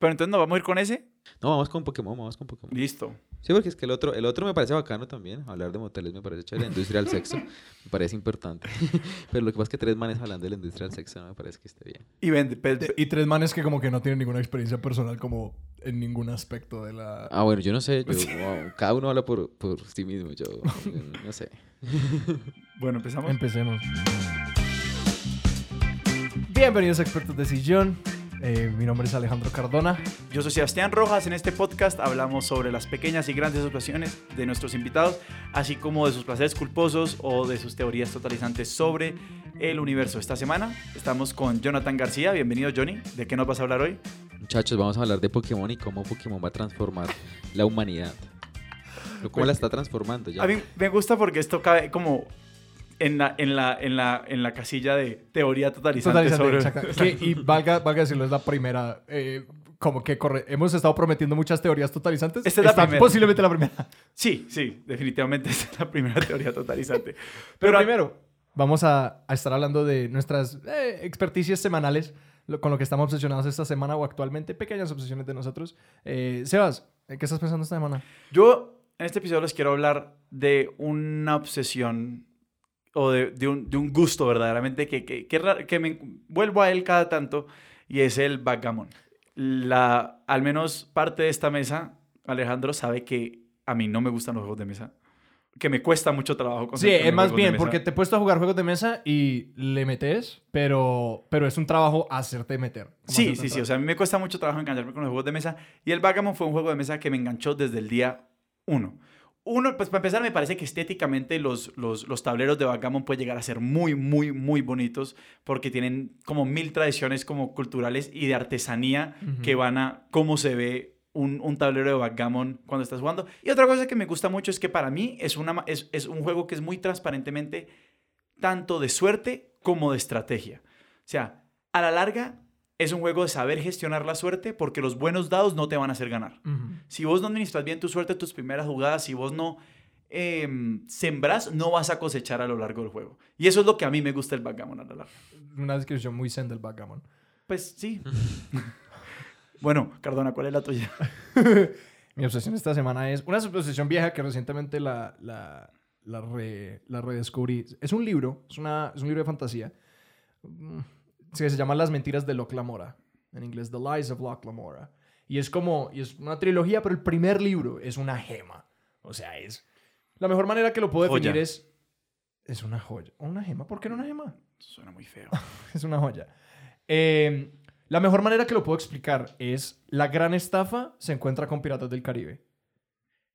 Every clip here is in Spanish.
Pero entonces nos vamos a ir con ese. No, vamos con Pokémon, vamos con Pokémon. Listo. Sí, porque es que el otro, el otro me parece bacano también. Hablar de moteles me parece chévere. La industria del sexo me parece importante. Pero lo que pasa es que tres manes hablando de la industria del sexo no me parece que esté bien. Y vende. pe- y tres manes que como que no tienen ninguna experiencia personal como en ningún aspecto de la... Ah, bueno, yo no sé. Yo, wow, cada uno habla por, por sí mismo. Yo, yo no sé. Bueno, empezamos. Empecemos. Bienvenidos a Expertos de Sillón. Eh, mi nombre es Alejandro Cardona. Yo soy Sebastián Rojas. En este podcast hablamos sobre las pequeñas y grandes ocasiones de nuestros invitados, así como de sus placeres culposos o de sus teorías totalizantes sobre el universo. Esta semana estamos con Jonathan García. Bienvenido, Johnny. ¿De qué nos vas a hablar hoy? Muchachos, vamos a hablar de Pokémon y cómo Pokémon va a transformar la humanidad. ¿Cómo la está transformando ya? A mí me gusta porque esto cabe como en la, en la, en la, en la casilla de teoría totalizante, Totalizante, sobre... Que- y valga, valga decirlo, es la primera. eh, como que corre. Hemos estado prometiendo muchas teorías totalizantes. Esta es la primera. Posiblemente la primera. Sí, sí, definitivamente esa es la primera teoría totalizante. Pero Pero primero, vamos a, a estar hablando de nuestras eh, experticias semanales, lo- con lo que estamos obsesionados esta semana o actualmente, pequeñas obsesiones de nosotros. Eh, Sebas, ¿en qué estás pensando esta semana? Yo en este episodio les quiero hablar de una obsesión o de, de un, de un gusto verdaderamente que, que, que, que me vuelvo a él cada tanto y es el backgammon. La, al menos parte de esta mesa, Alejandro sabe que a mí no me gustan los juegos de mesa, que me cuesta mucho trabajo Sí, es más bien, porque te he puesto a jugar juegos de mesa y le metes, pero, pero es un trabajo hacerte meter. Sí, hacerte sí, sí. O sea, a mí me cuesta mucho trabajo engancharme con los juegos de mesa. Y el Backgammon fue un juego de mesa que me enganchó desde el día uno. Uno, pues para empezar, me parece que estéticamente los, los, los tableros de Backgammon pueden llegar a ser muy, muy, muy bonitos porque tienen como mil tradiciones como culturales y de artesanía que van a cómo se ve un, un tablero de backgammon cuando estás jugando. Y otra cosa que me gusta mucho es que para mí es, una, es, es un juego que es muy transparentemente tanto de suerte como de estrategia. O sea, a la larga es un juego de saber gestionar la suerte porque los buenos dados no te van a hacer ganar. Si vos no administras bien tu suerte, tus primeras jugadas, si vos no em, sembrás, no vas a cosechar a lo largo del juego. Y eso es lo que a mí me gusta el backgammon a la larga. Una descripción muy zen del backgammon. Pues sí. bueno, Cardona, ¿cuál es la tuya? Mi obsesión esta semana es una obsesión vieja que recientemente la, la, la, re- la redescubrí. Es un libro, es, una, es un libro de fantasía. Que se llama Las mentiras de Locke Lamora. En inglés, The Lies of Locke Lamora. Y es como, y es una trilogía, pero el primer libro es una gema. O sea, es... La mejor manera que lo puedo definir Joya. es... Es una joya. ¿Una gema? ¿Por qué no una gema? Suena muy feo. es una joya. Eh, la mejor manera que lo puedo explicar es la gran estafa se encuentra con Piratas del Caribe.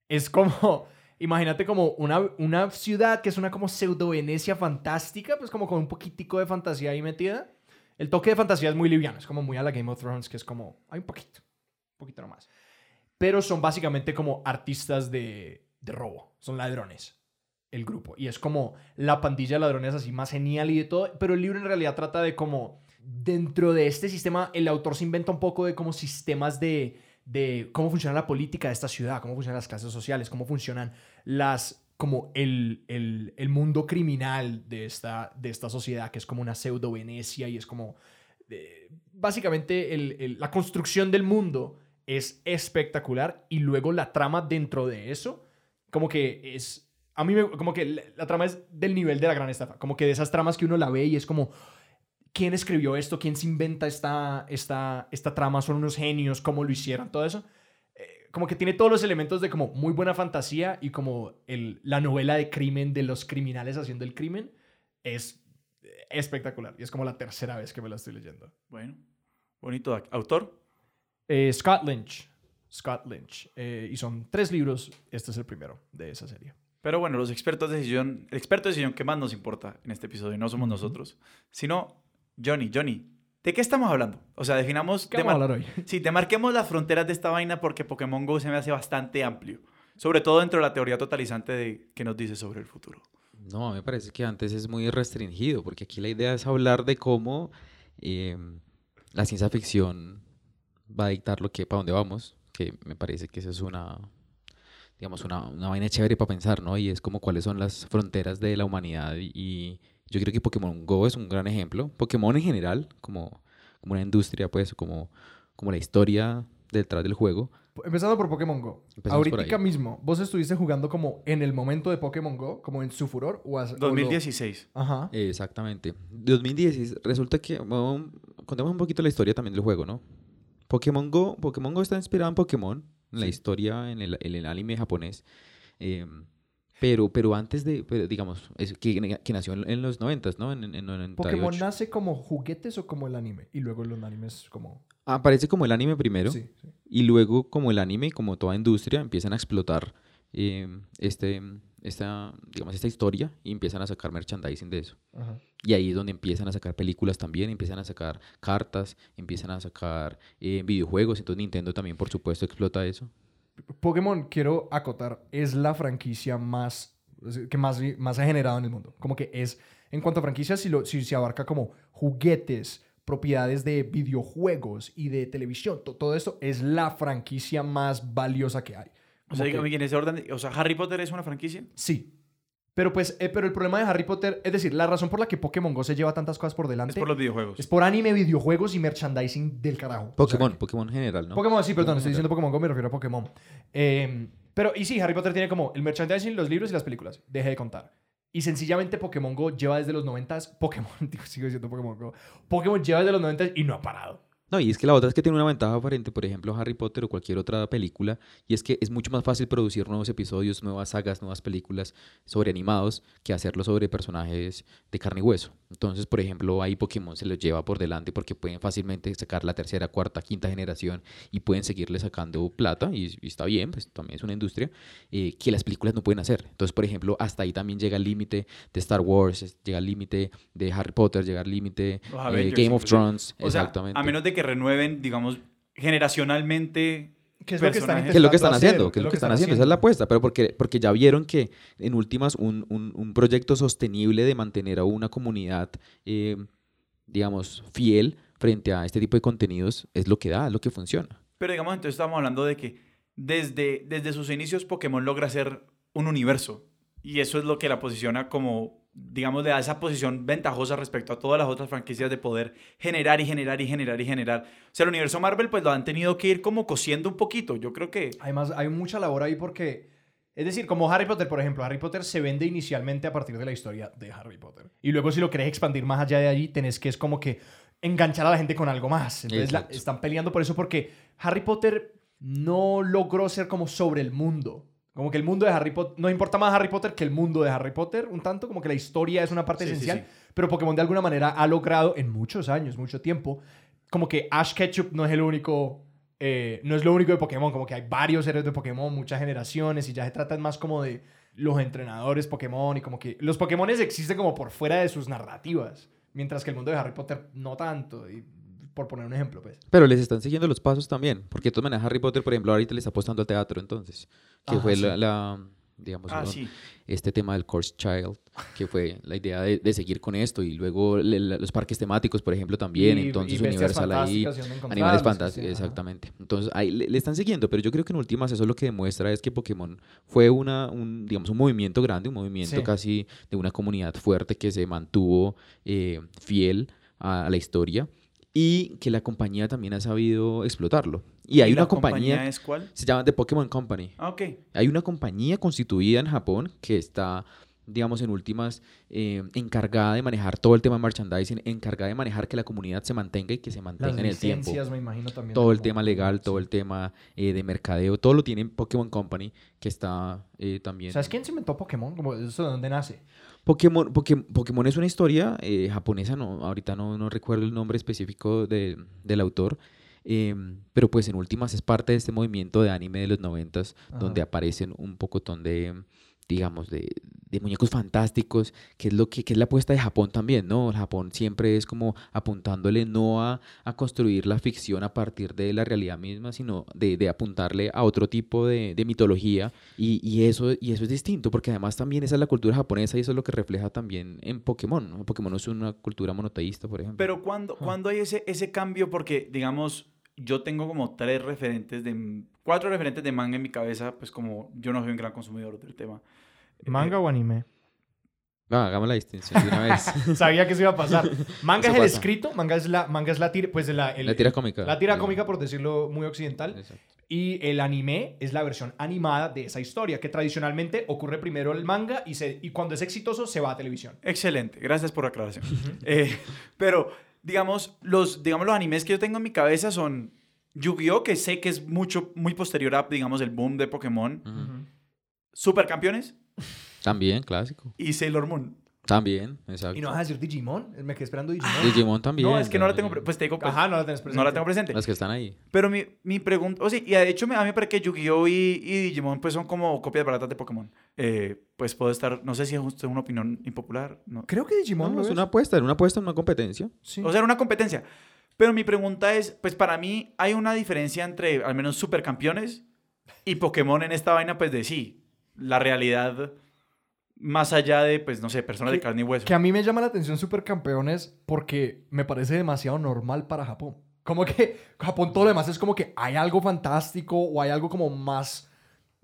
Es como, imagínate como una, una ciudad que es una como pseudo Venecia fantástica, pues como con un poquitico de fantasía ahí metida. El toque de fantasía es muy liviano, es como muy a la Game of Thrones, que es como, hay un poquito, un poquito nomás. Pero son básicamente como artistas de, de robo, son ladrones el grupo. Y es como la pandilla de ladrones así más genial y de todo. Pero el libro en realidad trata de como dentro de este sistema el autor se inventa un poco de como sistemas de, de cómo funciona la política de esta ciudad, cómo funcionan las clases sociales, cómo funcionan las como el, el, el mundo criminal de esta, de esta sociedad que es como una pseudo Venecia y es como eh, básicamente el- la construcción del mundo es espectacular y luego la trama dentro de eso como que es a mí me, como que la, trama es del nivel de la gran estafa como que de esas tramas que uno la ve y es como quién escribió esto quién se inventa esta esta esta trama son unos genios cómo lo hicieron todo eso como que tiene todos los elementos de como muy buena fantasía y como el, la novela de crimen de los criminales haciendo el crimen es espectacular y es como la tercera vez que me la estoy leyendo Bueno, bonito. ¿Autor? Eh, Scott Lynch Scott Lynch Eh, y son tres libros este es el primero de esa serie Pero bueno, los expertos de decisión, el experto de decisión que más nos importa en este episodio no somos nosotros, sino Johnny. Johnny, ¿de qué estamos hablando? O sea, definamos... ¿Qué vamos a hablar hoy? Sí, te marquemos las fronteras de esta vaina porque Pokémon Go se me hace bastante amplio. Sobre todo dentro de la teoría totalizante de que nos dice sobre el futuro. No, me parece que antes es muy restringido, porque aquí la idea es hablar de cómo eh, la ciencia ficción va a dictar lo que, para dónde vamos, que me parece que eso es una, digamos, una, una vaina chévere para pensar, ¿no? Y es como cuáles son las fronteras de la humanidad y, y yo creo que Pokémon Go es un gran ejemplo. Pokémon en general, como, como una industria, pues, como, como la historia detrás del juego. Empezando por Pokémon Go. Empezamos Ahorita mismo, ¿vos estuviste jugando como en el momento de Pokémon Go? Como en su furor? O has- o lo- 2016. Ajá. Exactamente. 2010 resulta que, bueno, contemos un poquito la historia también del juego, ¿no? Pokémon Go, Pokémon Go está inspirado en Pokémon, en la Sí. historia, en el, en el anime japonés. eh, pero, pero antes de, pero digamos, es que, que nació en, los 90, ¿no? En, en, en 98. ¿Pokémon nace como juguetes o como el anime? Y luego los animes como... Aparece como el anime primero. Sí, sí. Y luego, como el anime, como toda industria, empiezan a explotar eh, este, esta, digamos, esta historia y empiezan a sacar merchandising de eso. Ajá. Y ahí es donde empiezan a sacar películas también, empiezan a sacar cartas, empiezan a sacar eh, videojuegos. Entonces Nintendo también, por supuesto, explota eso. Pokémon, quiero acotar, es la franquicia más que más, más ha generado en el mundo. Como que es, en cuanto a franquicias, si, lo, si se abarca como juguetes, propiedades de videojuegos y de televisión, to- todo esto es la franquicia más valiosa que hay. O Como sea, que- dígame, en ese orden, o sea, Harry Potter es una franquicia. Sí. Pero pues, eh, pero el problema de Harry Potter, es decir, la razón por la que Pokémon Go se lleva tantas cosas por delante Es por los videojuegos. es por anime, videojuegos y merchandising del carajo. O sea, Pokémon, Pokémon general, ¿no? Pokémon, sí, perdón, estoy general. diciendo Pokémon Go, me refiero a Pokémon. Eh, pero, y sí, Harry Potter tiene como el merchandising, los libros y las películas. Deje de contar. Y sencillamente Pokémon Go lleva desde los 90 Pokémon, digo, sigo diciendo Pokémon Go. Pokémon lleva desde los 90 y no ha parado. No, y es que la otra es que tiene una ventaja frente, por ejemplo, a Harry Potter o cualquier otra película, y es que es mucho más fácil producir nuevos episodios, nuevas sagas, nuevas películas sobre animados que hacerlo sobre personajes de carne y hueso. Entonces, por ejemplo, ahí Pokémon se los lleva por delante porque pueden fácilmente sacar la tercera, cuarta, quinta generación y pueden seguirle sacando plata, y, y está bien, pues también es una industria eh, que las películas no pueden hacer. Entonces, por ejemplo, hasta ahí también llega el límite de Star Wars, llega el límite de Harry Potter, llega el límite Los eh, Game of. Thrones, O sea, exactamente. a menos de que renueven, digamos, generacionalmente. ¿Qué es lo que están Personajes. ¿Qué es lo que están haciendo? ¿Qué es lo que están haciendo? Esa es la apuesta, pero porque, porque ya vieron que en últimas un, un- un proyecto sostenible de mantener a una comunidad, eh, digamos, fiel frente a este tipo de contenidos es lo que da, es lo que funciona. Pero digamos, entonces estamos hablando de que desde, desde sus inicios Pokémon logra ser un universo. Y eso es lo que la posiciona como, digamos, le da esa posición ventajosa respecto a todas las otras franquicias de poder generar y generar y generar y generar. O sea, el universo Marvel pues lo han tenido que ir como cosiendo un poquito. Yo creo que... Además, hay mucha labor ahí porque, es decir, como Harry Potter, por ejemplo, Harry Potter se vende inicialmente a partir de la historia de Harry Potter. Y luego si lo querés expandir más allá de allí, tenés que es como que enganchar a la gente con algo más. Entonces la- están peleando por eso porque Harry Potter no logró ser como sobre el mundo. Como que el mundo de Harry Potter, nos importa más Harry Potter que el mundo de Harry Potter, un tanto, como que la historia es una parte Sí, esencial, sí. pero Pokémon de alguna manera ha logrado en muchos años, mucho tiempo, como que Ash Ketchum no es el único, eh, no es lo único de Pokémon, como que hay varios héroes de Pokémon, muchas generaciones y ya se trata más como de los entrenadores Pokémon y como que los Pokémon existen como por fuera de sus narrativas, mientras que el mundo de Harry Potter no tanto, y por poner un ejemplo, pues. Pero les están siguiendo los pasos también, porque de todas maneras Harry Potter, por ejemplo, ahorita le está apostando al teatro, entonces, que Ajá, fue sí. la, la, digamos, Ah, un- sí. este tema del Course Child, que fue la idea de, de seguir con esto, y luego le- la- los parques temáticos, por ejemplo, también, Y- entonces y Universal ahí, Animales fantásticos, sí, ajá. exactamente. Entonces, ahí le, le están siguiendo, pero yo creo que en últimas eso lo que demuestra es que Pokémon fue una, un, digamos, un movimiento grande, un movimiento Sí. casi de una comunidad fuerte que se mantuvo eh, fiel a, a la historia y que la compañía también ha sabido explotarlo. Y hay la una compañía, es cuál? se llama The Pokémon Company. Ah, ok. Hay una compañía constituida en Japón que está, digamos, en últimas, eh, encargada de manejar todo el tema de merchandising, encargada de manejar que la comunidad se mantenga y que se mantenga Las en el tiempo. licencias, me imagino también. Todo el tema legal, todo el tema eh, de mercadeo, todo lo tiene Pokémon Company, que está eh, también... ¿Sabes quién se inventó Pokémon? Como, ¿Eso de dónde nace? Pokémon, Poké- Pokémon es una historia eh, japonesa, no, ahorita no, no recuerdo el nombre específico de- del autor, em, pero pues en últimas es parte de este movimiento de anime de los noventas, donde aparecen un pocotón de, digamos, de, de muñecos fantásticos, que es lo que, que es la apuesta de Japón también, ¿no? Japón siempre es como apuntándole no a, a construir la ficción a partir de la realidad misma, sino de, de apuntarle a otro tipo de, de mitología y, y eso, y eso es distinto, porque además también esa es la cultura japonesa y eso es lo que refleja también en Pokémon. ¿no? Pokémon no es una cultura monoteísta, por ejemplo. Pero cuando, cuando hay ese, ese cambio, porque digamos, yo tengo como tres referentes de, cuatro referentes de manga en mi cabeza, pues como yo no soy un gran consumidor del tema. ¿Manga o anime? No, hagamos la distinción de una vez. Sabía que eso iba a pasar. Manga Eso es el pasa. escrito, manga es la, manga es la tira, pues la, el- la tira cómica. la tira cómica, por decirlo muy occidental. Exacto. Y el anime es la versión animada de esa historia, que tradicionalmente ocurre primero el manga y, se, y cuando es exitoso se va a televisión. Excelente, gracias por la aclaración. Eh, pero, digamos los, digamos, los animes que yo tengo en mi cabeza son Yu-Gi-Oh!, que sé que es mucho, muy posterior a, digamos, el boom de Pokémon, Ujú. Supercampeones También, clásico. y Sailor Moon. También, exacto. ¿Y no vas a decir Digimon? Me quedé esperando Digimon. Digimon también. no, es que no la tengo, pues te digo, pues, Ajá, no la tenés presente. no la tengo presente. Las que están ahí. Pero mi, mi pregunta, o sí, y de hecho a mí me parece que Yu-Gi-Oh! Y, y Digimon pues son como copias baratas de Pokémon. Eh, pues puedo estar, no sé si es justo una opinión impopular, no. Creo que Digimon No, es es. una apuesta, era una apuesta en una competencia. Sí. O sea, era una competencia. Pero mi pregunta es, pues para mí hay una diferencia entre al menos supercampeones y Pokémon en esta vaina, pues de sí, la realidad más allá de, pues no sé, personas de carne y hueso. Que a mí me llama la atención Supercampeones porque me parece demasiado normal para Japón. Como que Japón todo lo demás es como que hay algo fantástico o hay algo como más,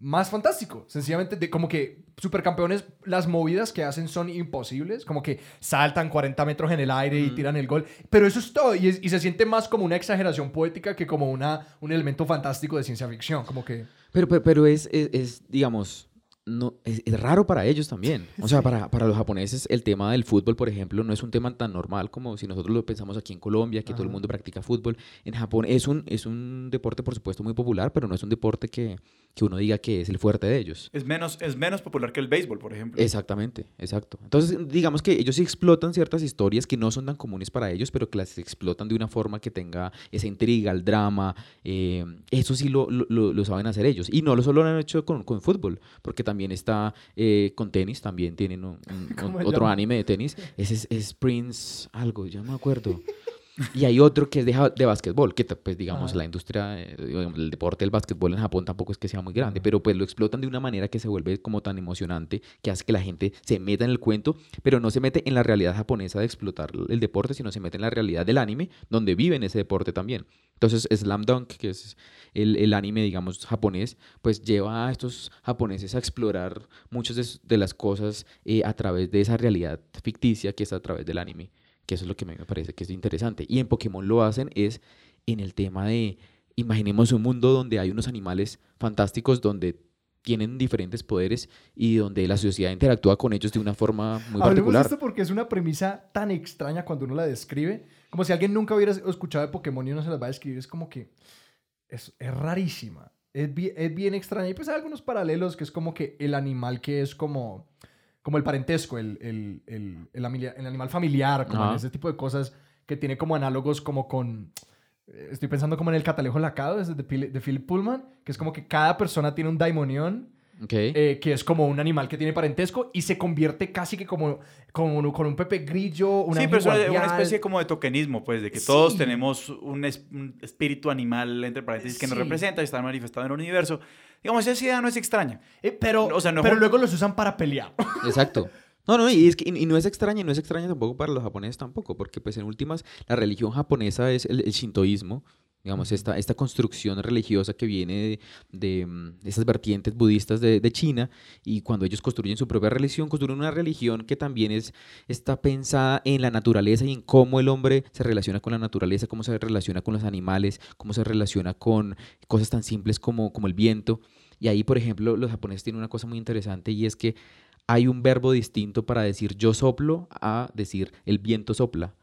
más fantástico. Sencillamente, de, como que Supercampeones, las movidas que hacen son imposibles. Como que saltan 40 metros en el aire y tiran el gol. Pero eso es todo. Y, es- y se siente más como una exageración poética que como una, un elemento fantástico de ciencia ficción. Como que... Pero, pero, pero es, es, es, digamos, no, es, es raro para ellos también. O sea, para, para los japoneses el tema del fútbol, por ejemplo, no es un tema tan normal como si nosotros lo pensamos aquí en Colombia, que todo el Ajá. mundo practica fútbol. En Japón es un, es un deporte, por supuesto, muy popular, pero no es un deporte que, que uno diga que es el fuerte de ellos. Es menos, es menos popular que el béisbol, por ejemplo. Exactamente, exacto. Entonces, digamos que ellos sí explotan ciertas historias que no son tan comunes para ellos, pero que las explotan de una forma que tenga esa intriga, el drama. eh, eso sí lo, lo- lo- lo saben hacer ellos. Y no lo solo lo han hecho con, con fútbol, porque también está eh, con tenis, también tienen un- un- ¿Cómo un- se otro llama? anime de tenis. Ese es, es Prince algo, yo no me acuerdo. Y hay otro que es de, de básquetbol, que pues digamos Ajá. la industria, eh, el deporte del básquetbol en Japón tampoco es que sea muy grande, Ajá. pero pues lo explotan de una manera que se vuelve como tan emocionante, que hace que la gente se meta en el cuento, pero no se mete en la realidad japonesa de explotar el deporte, sino se mete en la realidad del anime, donde viven ese deporte también. Entonces Slam Dunk, que es el, el anime, digamos, japonés, pues lleva a estos japoneses a explorar muchas de, de las cosas eh, a través de esa realidad ficticia que es a través del anime que eso es lo que a mí me parece que es interesante. Y en Pokémon lo hacen es en el tema de, imaginemos un mundo donde hay unos animales fantásticos, donde tienen diferentes poderes y donde la sociedad interactúa con ellos de una forma muy Hablemos particular. esto porque es una premisa tan extraña cuando uno la describe. Como si alguien nunca hubiera escuchado de Pokémon y uno se las va a describir. Es como que es, es rarísima. Es bien, es bien extraña. Y pues hay algunos paralelos que es como que el animal que es como, como el parentesco, el, el, el, el, animal familiar, como en ese tipo de cosas que tiene como análogos como con... eh, Estoy pensando como en el catalejo lacado, de, de Philip Pullman, que es como que cada persona tiene un daimonion Ok. eh, que es como un animal que tiene parentesco y se convierte casi que como, como con un pepe grillo, una sí, pero es una, especie como de tokenismo, pues, de que todos Sí. tenemos un, es- un espíritu animal, entre paréntesis, que nos Sí. representa y está manifestado en el universo. Digamos, esa idea no es extraña. Eh, pero o sea, no pero un- luego los usan para pelear. Exacto. No, no, y, es que, y no es extraña, y no es extraña tampoco para los japoneses tampoco, porque pues en últimas la religión japonesa es el, el shintoísmo, digamos, esta, esta construcción religiosa que viene de, de, mm, esas vertientes budistas de, de China, y cuando ellos construyen su propia religión, construyen una religión que también es, está pensada en la naturaleza y en cómo el hombre se relaciona con la naturaleza, cómo se relaciona con los animales, cómo se relaciona con cosas tan simples como, como el viento. Y ahí, por ejemplo, los japoneses tienen una cosa muy interesante y es que hay un verbo distinto para decir yo soplo a decir el viento sopla.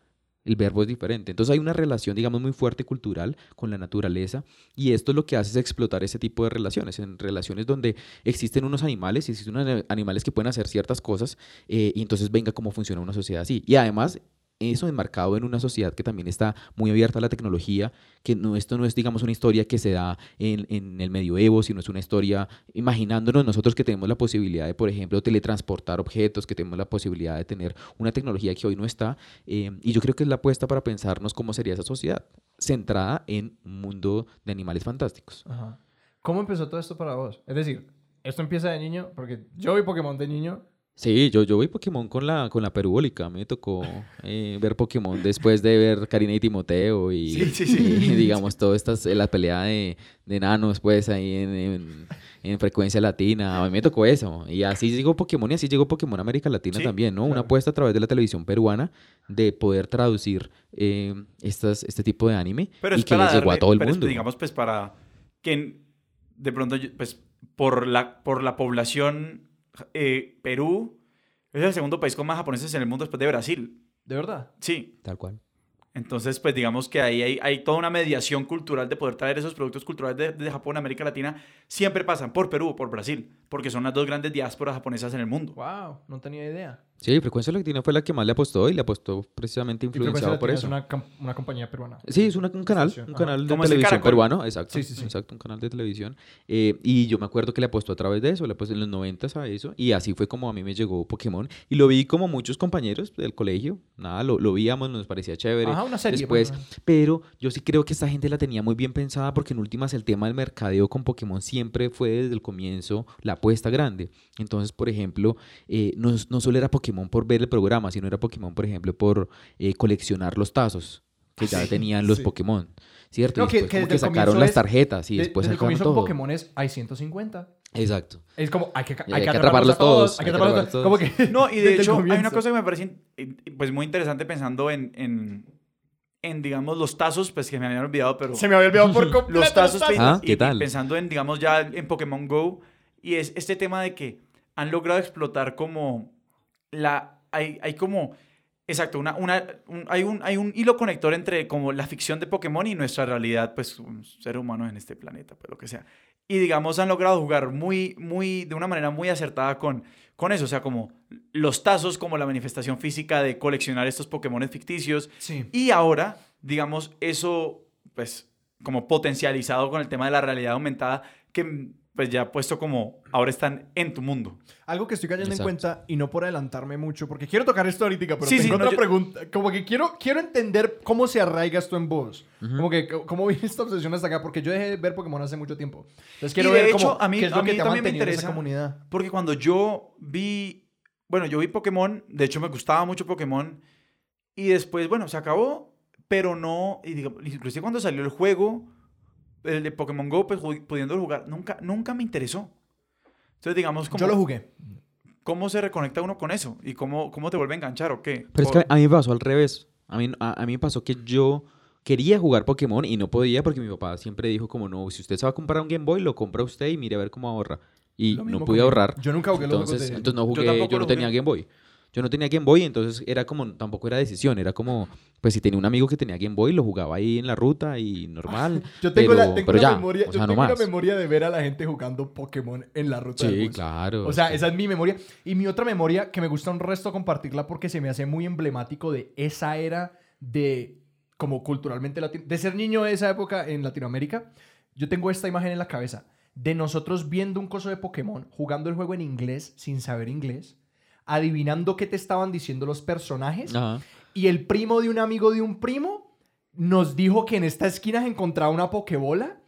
El verbo es diferente. Entonces hay una relación, digamos, muy fuerte cultural con la naturaleza y esto es lo que hace es explotar ese tipo de relaciones, en relaciones donde existen unos animales y existen unos animales que pueden hacer ciertas cosas eh, y entonces venga cómo funciona una sociedad así. Y además eso enmarcado en una sociedad que también está muy abierta a la tecnología, que no, esto no es, digamos, una historia que se da en, en el medioevo, sino es una historia imaginándonos nosotros que tenemos la posibilidad de, por ejemplo, teletransportar objetos, que tenemos la posibilidad de tener una tecnología que hoy no está. eh, y yo creo que es la apuesta para pensarnos cómo sería esa sociedad, centrada en un mundo de animales fantásticos. Ajá. ¿Cómo empezó todo esto para vos? Es decir, esto empieza de niño, porque yo vi Pokémon de niño Sí, yo, yo vi Pokémon con la, con la perubólica. Me tocó eh, ver Pokémon después de ver Karina y Timoteo y, Sí, sí, sí. y, digamos, toda esta, la pelea de, de enanos, pues, ahí en, en- en frecuencia latina. A mí me tocó eso. Y así llegó Pokémon y así llegó Pokémon América Latina también, ¿no? Una apuesta a través de la televisión peruana de poder traducir eh, estas, este tipo de anime Pero y es que les llegó a todo el pero es, mundo. digamos, pues para que de pronto, pues por la, por la población, eh, Perú es el segundo país con más japoneses en el mundo después de Brasil. ¿De verdad? Sí. Tal cual. Entonces, pues digamos que ahí hay, hay toda una mediación cultural de poder traer esos productos culturales de, de Japón a América Latina. Siempre pasan por Perú o por Brasil, porque son las dos grandes diásporas japonesas en el mundo. Wow, no tenía idea. Sí, Frecuencia Latina fue la que más le apostó y le apostó precisamente influenciado por eso. es una, una compañía peruana. Sí, es una- un canal, un canal de televisión peruano, exacto, Sí, sí, sí. exacto, un canal de televisión. Eh, y yo me acuerdo que le apostó a través de eso, le apostó en los 90 a eso, y así fue como a mí me llegó Pokémon. Y lo vi como muchos compañeros del colegio, nada, lo, lo víamos, nos parecía chévere. Ajá, una serie. Después, pero yo sí creo que esta gente la tenía muy bien pensada porque en últimas el tema del mercadeo con Pokémon siempre fue desde el comienzo la apuesta grande. Entonces, por ejemplo, eh, no, no solo era Pokémon por ver el programa, sino era Pokémon, por ejemplo, por eh, coleccionar los tazos que ya Sí, tenían los sí. Pokémon. ¿Cierto? No, y que- después que como que el sacaron las tarjetas y de- después desde el sacaron comienzo todo. en Pokémon es, hay 150. Exacto. Es como, hay que, hay hay que atraparlos a todos. Hay que atraparlos todos. Como que, No, y de el hecho hay una cosa que me parece eh, pues muy interesante pensando en, en, en, digamos, los tazos, pues que me habían olvidado, pero Se me había olvidado por completo. los tazos tazos. y- Ah, y, ¿qué y tal? pensando en, digamos, ya en Pokémon Go, y es este tema de que han logrado explotar como la, hay, hay como, exacto, una, una, un- hay, un, hay un hilo conector entre como la ficción de Pokémon y nuestra realidad, pues, un ser humano en este planeta, pues, lo que sea. Y digamos, han logrado jugar muy, muy, de una manera muy acertada con, con eso, o sea, como los tazos como la manifestación física de coleccionar estos Pokémon ficticios, Sí. y ahora, digamos, eso, pues, como potencializado con el tema de la realidad aumentada, que pues ya puesto como ahora están en tu mundo. Algo que estoy cayendo Exacto. en cuenta y no por adelantarme mucho, porque quiero tocar esto ahorita, pero Sí, tengo sí, no, otra yo- pregunta. Como que quiero, quiero entender cómo se arraiga esto en vos. Ujú. Como que, cómo viene esta obsesión hasta acá, porque yo dejé de ver Pokémon hace mucho tiempo. Entonces quiero Y de ver hecho, cómo, a mí- qué es a mí que te ha también me en esa interesa. comunidad. Porque cuando yo vi, bueno, yo vi Pokémon, de hecho me gustaba mucho Pokémon, y después, bueno, se acabó, pero no, y digo, inclusive cuando salió el juego, el de Pokémon Go, pues pudiendo jugar, nunca, nunca me interesó. Entonces, digamos, como, Yo lo jugué. ¿cómo se reconecta uno con eso? ¿Y cómo, cómo te vuelve a enganchar o qué? Pero es que a mí me pasó al revés. A mí, a, a mí me pasó que yo quería jugar Pokémon y no podía porque mi papá siempre dijo como no, si usted se va a comprar un Game Boy, lo compra usted y mire a ver cómo ahorra. Y no pude ahorrar. Yo nunca jugué los Entonces, juegos de... entonces no Yo jugué, yo, tampoco no tenía. Game Boy. Yo no tenía Game Boy, entonces era como, tampoco era decisión, era como, pues si tenía un amigo que tenía Game Boy, lo jugaba ahí en la ruta y normal. Yo tengo, pero, la, tengo pero una ya, memoria, o yo sea, no tengo una más. memoria de ver a la gente jugando Pokémon en la ruta del Sí, bus. claro. O sea, sí. esa es mi memoria. Y mi otra memoria, que me gusta un resto compartirla porque se me hace muy emblemático de esa era de, como culturalmente latino, de ser niño de esa época en Latinoamérica. Yo tengo esta imagen en la cabeza de nosotros viendo un coso de Pokémon, jugando el juego en inglés sin saber inglés, adivinando qué te estaban diciendo los personajes. Ajá. Y el primo de un amigo de un primo nos dijo que en esta esquina se encontraba una Pokébola.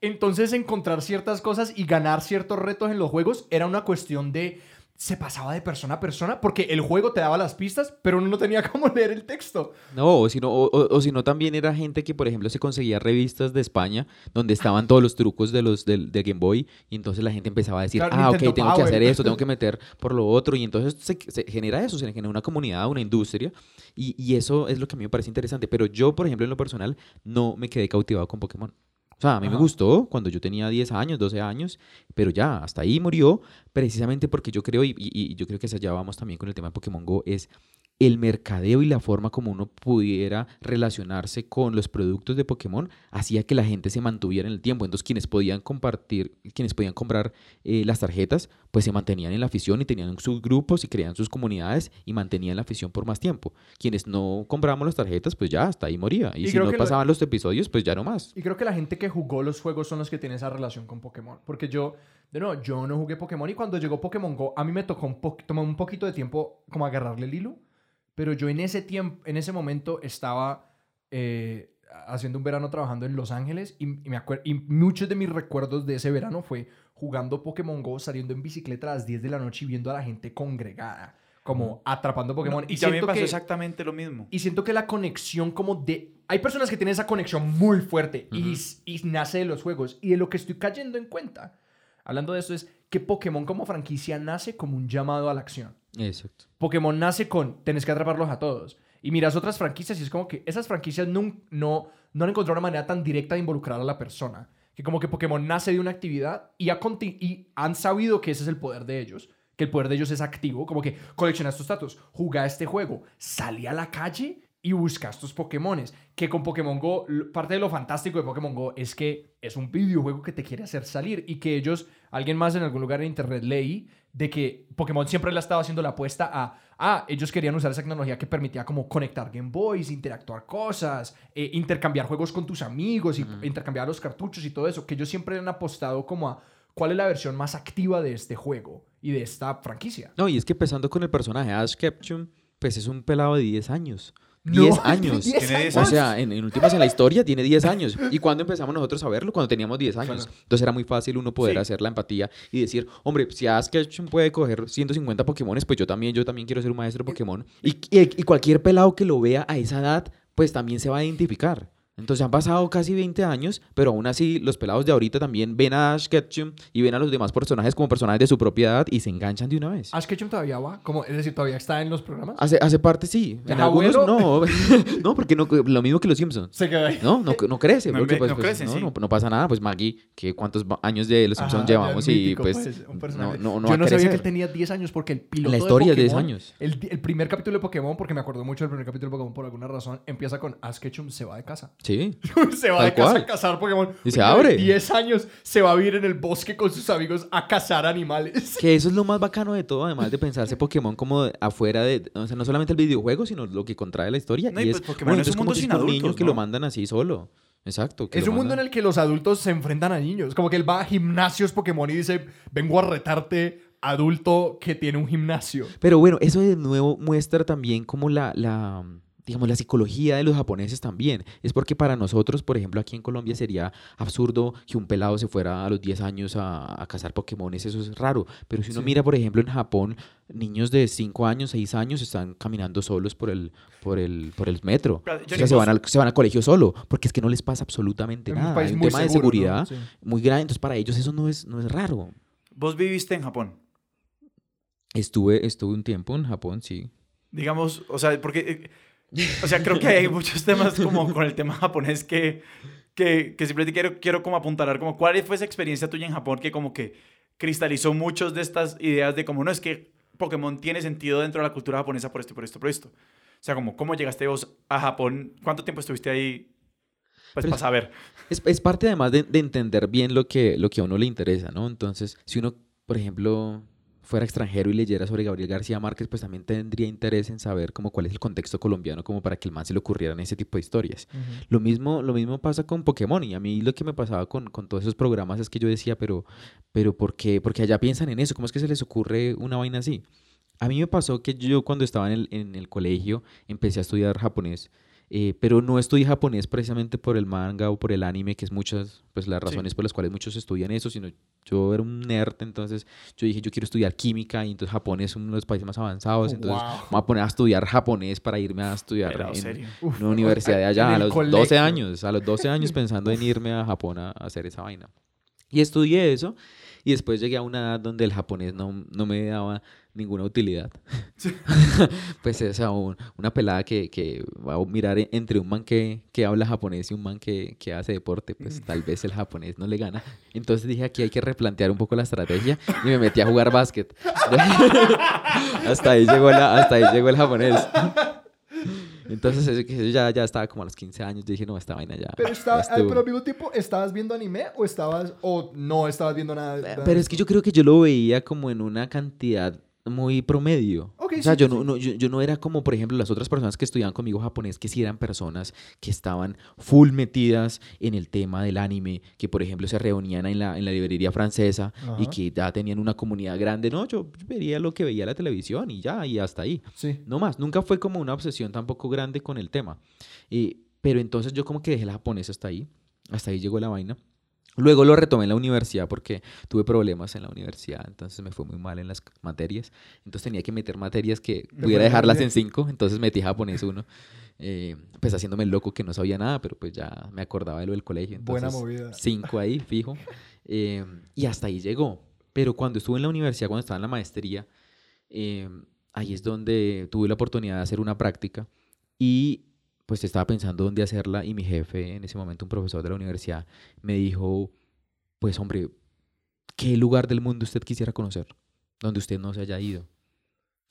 Entonces encontrar ciertas cosas y ganar ciertos retos en los juegos era una cuestión de... Se pasaba de persona a persona porque el juego te daba las pistas, pero uno no tenía cómo leer el texto. No, o si no, o, o- o si no también era gente que, por ejemplo, se conseguía revistas de España donde estaban todos los trucos de los del, del Game Boy y entonces la gente empezaba a decir, Claro, ah, ok, Nintendo tengo que Power". hacer eso, tengo que meter por lo otro y entonces se, se genera eso, se genera una comunidad, una industria y, y eso es lo que a mí me parece interesante. Pero yo, por ejemplo, en lo personal, no me quedé cautivado con Pokémon. O sea, a mí me gustó cuando yo tenía 10 años, 12 años, pero ya, hasta ahí murió, precisamente porque yo creo, y, y- y yo creo que hacia allá vamos también con el tema de Pokémon Go, es el mercadeo y la forma como uno pudiera relacionarse con los productos de Pokémon hacía que la gente se mantuviera en el tiempo. Entonces, quienes podían compartir, quienes podían comprar eh, las tarjetas, pues se mantenían en la afición y tenían sus grupos y creían sus comunidades y mantenían la afición por más tiempo. Quienes no comprábamos las tarjetas, pues ya, hasta ahí moría. Y, Y si no pasaban los episodios, pues ya no más. Y creo que la gente que jugó los juegos son los que tienen esa relación con Pokémon. Porque yo, de nuevo, yo no jugué Pokémon y cuando llegó Pokémon Go, a mí me tocó un, po tomó un poquito de tiempo como agarrarle el hilo. Pero yo en ese tiempo, en ese momento estaba... eh, haciendo un verano trabajando en Los Ángeles y, y me y muchos de mis recuerdos de ese verano fue jugando Pokémon Go, saliendo en bicicleta a las 10 de la noche y viendo a la gente congregada, como atrapando Pokémon. y también pasó que- exactamente lo mismo. y siento que la conexión como de... Hay personas que tienen esa conexión muy fuerte y, Ujú. s- y nace de los juegos. Y de lo que estoy cayendo en cuenta, hablando de esto, es que Pokémon como franquicia nace como un llamado a la acción. Exacto. Pokémon nace con tenés que atraparlos a todos. Y miras otras franquicias y es como que esas franquicias no, no, no han encontrado una manera tan directa de involucrar a la persona. Que como que Pokémon nace de una actividad y, ha y han sabido que ese es el poder de ellos. Que el poder de ellos es activo. Como que colecciona estos datos, juega este juego, salí a la calle y busca estos Pokémones. Que con Pokémon Go, parte de lo fantástico de Pokémon Go es que es un videojuego que te quiere hacer salir y que ellos, alguien más en algún lugar en internet leí, de que Pokémon siempre le ha estado haciendo la apuesta a, ah, ellos querían usar esa tecnología que permitía como conectar Game Boys, interactuar cosas, eh, intercambiar juegos con tus amigos y intercambiar los cartuchos y todo eso, que ellos siempre han apostado como a cuál es la versión más activa de este juego y de esta franquicia. No, y es que empezando con el personaje Ash Ketchum, pues es un pelado de 10 años. No, 10 años. 10 Tiene 10 O sea, en, en últimas en la historia tiene 10 años. ¿Y cuándo empezamos nosotros a verlo? Cuando teníamos 10 años. Entonces era muy fácil uno poder Sí. hacer la empatía y decir, hombre, si Ash Ketchum puede coger 150 Pokémones, pues yo también, yo también quiero ser un maestro de Pokémon. Y, y- y cualquier pelado que lo vea a esa edad, pues también se va a identificar. Entonces han pasado casi 20 años, pero aún así los pelados de ahorita también ven a Ash Ketchum y ven a los demás personajes como personajes de su propia edad y se enganchan de una vez. Ash Ketchum todavía va, como, es decir, todavía está en los programas. Hace, hace parte, sí. ¿El En algunos no. no, porque no, lo mismo que los Simpsons. Se quedó ahí. No, no, no crece. No porque, pues, no pues, no, sí. no, no pasa nada. Pues Maggie, que cuántos años de los Simpsons Ajá, ya llevamos es y mítico, pues, un no, no, no Yo no sabía que él tenía 10 años porque el piloto La historia es de de 10 Pokémon, años. El, el primer capítulo de Pokémon, porque me acuerdo mucho del primer capítulo de Pokémon por alguna razón, empieza con Ash Ketchum se va de casa. Sí. se va de casa cual. a cazar Pokémon. Y se abre. 10 años se va a vivir en el bosque con sus amigos a cazar animales. Que eso es lo más bacano de todo, además de pensarse Pokémon como afuera de, o sea, no solamente el videojuego, sino lo que contrae la historia. No, y y es, pues Pokémon es un mundo ¿cómo que sin es un niño adultos, que ¿no? lo mandan así solo. Exacto. que Es un mundo en el que los adultos se enfrentan a niños. Como que él va a gimnasios Pokémon y dice, vengo a retarte adulto que tiene un gimnasio. Pero bueno, eso de nuevo muestra también como la, la, digamos, la psicología de los japoneses también. Es porque para nosotros, por ejemplo, aquí en Colombia sería absurdo que un pelado se fuera a los 10 años a, a cazar Pokémones, eso es raro. Pero si uno Sí. mira, por ejemplo, en Japón, niños de 5 años, 6 años están caminando solos por el, por el, por el metro. O sea, se van, al, se van al colegio solo, porque es que no les pasa absolutamente Es un nada. país Hay un muy tema de seguridad Sí. muy grande, entonces para ellos eso no es, no es raro. Vos viviste en Japón. Estuve, estuve un tiempo en Japón, sí. Digamos, o sea, porque... O sea, creo que hay muchos temas como con el tema japonés que, que, que simplemente quiero, quiero como apuntalar, como cuál fue esa experiencia tuya en Japón que como que cristalizó muchos de estas ideas de como, no, es que Pokémon tiene sentido dentro de la cultura japonesa por esto, por esto, por esto. O sea, como, ¿cómo llegaste vos a Japón? ¿Cuánto tiempo estuviste ahí? Pues para saber. Es, es parte además de, de entender bien lo que, lo que a uno le interesa, ¿no? Entonces, si uno, por ejemplo, fuera extranjero y leyera sobre Gabriel García Márquez, pues también tendría interés en saber como cuál es el contexto colombiano como para que el man se le ocurrieran ese tipo de historias. Lo mismo, lo mismo pasa con Pokémon y a mí lo que me pasaba con, con todos esos programas es que yo decía, pero, pero ¿por qué? Porque allá piensan en eso, ¿cómo es que se les ocurre una vaina así? A mí me pasó que yo cuando estaba en el, en el colegio empecé a estudiar japonés, eh, pero no estudié japonés precisamente por el manga o por el anime, que es muchas, pues las razones por las cuales muchos estudian eso, sino yo era un nerd, entonces yo dije, yo quiero estudiar química y entonces Japón es uno de los países más avanzados, entonces Wow. me voy a poner a estudiar japonés para irme a estudiar Pero, en, serio. Uf, una universidad de en allá a los 12 colegio. años, a los 12 años pensando en irme a Japón a, a hacer esa vaina. Y estudié eso y después llegué a una edad donde el japonés no, no me daba ninguna utilidad. pues o sea, un- una pelada que, que va a mirar e- entre un man que, que habla japonés y un man que, que hace deporte, pues tal vez el japonés no le gana. Entonces dije, aquí hay que replantear un poco la estrategia y me metí a jugar básquet. hasta, ahí llegó la, hasta ahí llegó el japonés. Entonces eso, ya, ya estaba como a los 15 años. Yo dije, no, esta vaina ya. Pero, está, ya estuvo". pero al mismo tiempo, ¿estabas viendo anime o estabas o no estabas viendo nada? nada Pero es que yo creo que yo lo veía como en una cantidad muy promedio. Ok, o sea, sí, yo, sí, no, no- yo, yo no era como, por ejemplo, las otras personas que estudiaban conmigo japonés, que sí eran personas que estaban full metidas en el tema del anime, que por ejemplo se reunían en la, en la librería francesa y que ya tenían una comunidad grande. No, yo vería lo que veía la televisión y ya, y hasta ahí. Sí. No más, nunca fue como una obsesión tampoco grande con el tema. Y, pero entonces yo como que dejé el japonés hasta ahí, hasta ahí llegó la vaina. Luego lo retomé en la universidad porque tuve problemas en la universidad, entonces me fue muy mal en las materias. Entonces tenía que meter materias que pudiera dejarlas en cinco, entonces metí japonés uno. eh, pues haciéndome el loco que no sabía nada, pero pues ya me acordaba de lo del colegio. Buena Entonces, movida. cinco ahí, fijo. Eh, y hasta ahí llegó. Pero cuando estuve en la universidad, cuando estaba en la maestría, eh, ahí es donde tuve la oportunidad de hacer una práctica y pues estaba pensando dónde hacerla y mi jefe, en ese momento un profesor de la universidad, me dijo, pues hombre, ¿qué lugar del mundo usted quisiera conocer? Donde usted no se haya ido.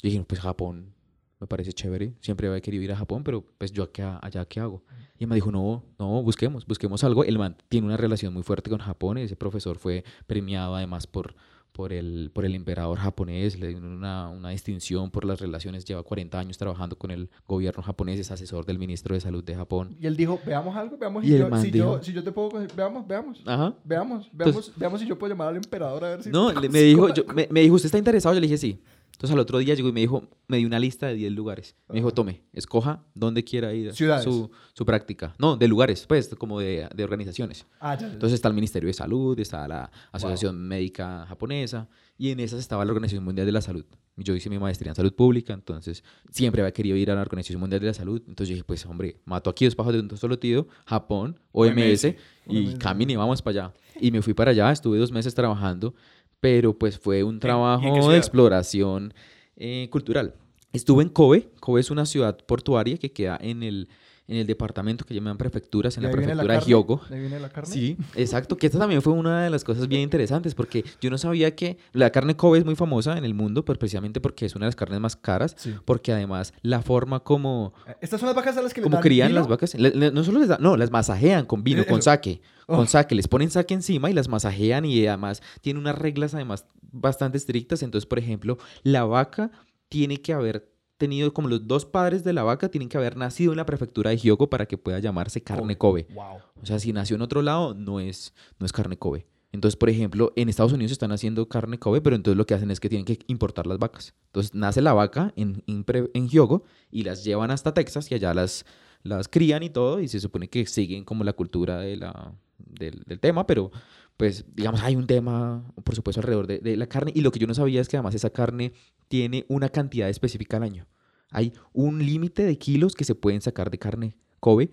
Yo dije, pues Japón, me parece chévere, siempre había querido ir a Japón, pero pues yo acá, allá, ¿qué hago? Y él me dijo, no, no, busquemos, busquemos algo. El man tiene una relación muy fuerte con Japón. Ese profesor fue premiado además por, por, el, por el emperador japonés. Le dieron una, una distinción por las relaciones. Lleva 40 años trabajando con el gobierno japonés. Es asesor del ministro de Salud de Japón. Y él dijo, veamos algo, veamos Y si, yo, si, dijo- yo, si yo te puedo... coger- Veamos, veamos. Ajá. Veamos, veamos, veamos si yo puedo llamar al emperador a ver si... No, me dijo, yo- me, me dijo, ¿usted está interesado? Yo le dije, sí. Entonces al otro día llegó y me dijo, me dio una lista de 10 lugares. Me dijo, tome, escoja dónde quiera ir Ciudades. su, su práctica. No, de lugares, pues, como de, de organizaciones. Ah, ya, ya. Entonces está el Ministerio de Salud, está la Asociación Médica Japonesa y en esas estaba la Organización Mundial de la Salud. Yo hice mi maestría en salud pública, entonces siempre había querido ir a la Organización Mundial de la Salud. Entonces dije, pues hombre, mato aquí dos pájaros de un solo tiro, Japón, OMS, y OMS. camine, vamos para allá. Y me fui para allá, estuve dos meses trabajando, pero pues fue un trabajo de exploración eh, cultural. Estuve en Kobe. Kobe es una ciudad portuaria que queda en el, en el departamento que llaman prefecturas, en ¿Y la prefectura de carne? Hyogo. ¿De ahí viene la carne? Sí, exacto, que esta también fue una de las cosas bien interesantes porque yo no sabía que la carne Kobe es muy famosa en el mundo, pues precisamente porque es una de las carnes más caras, Sí. porque además la forma como, Eh, Estas son las vacas a las que como crían vino? las vacas, le- le- no solo les dan, no, las masajean con vino, Eh, con eso. saque, Oh. con saque, les ponen saque encima y las masajean y además tiene unas reglas además bastante estrictas, entonces por ejemplo, la vaca tiene que haber tenido como los dos padres de la vaca tienen que haber nacido en la prefectura de Hyogo para que pueda llamarse carne Kobe. Wow. O sea, si nació en otro lado, no es, no es carne Kobe. Entonces, por ejemplo, en Estados Unidos están haciendo carne Kobe, pero entonces lo que hacen es que tienen que importar las vacas. Entonces, nace la vaca en, en, Hyogo y las llevan hasta Texas y allá las, las crían y todo, y se supone que siguen como la cultura de la, del, del tema, pero pues, digamos, hay un tema, por supuesto, alrededor de, de la carne, y lo que yo no sabía es que además esa carne tiene una cantidad específica al año. Hay un límite de kilos que se pueden sacar de carne Kobe,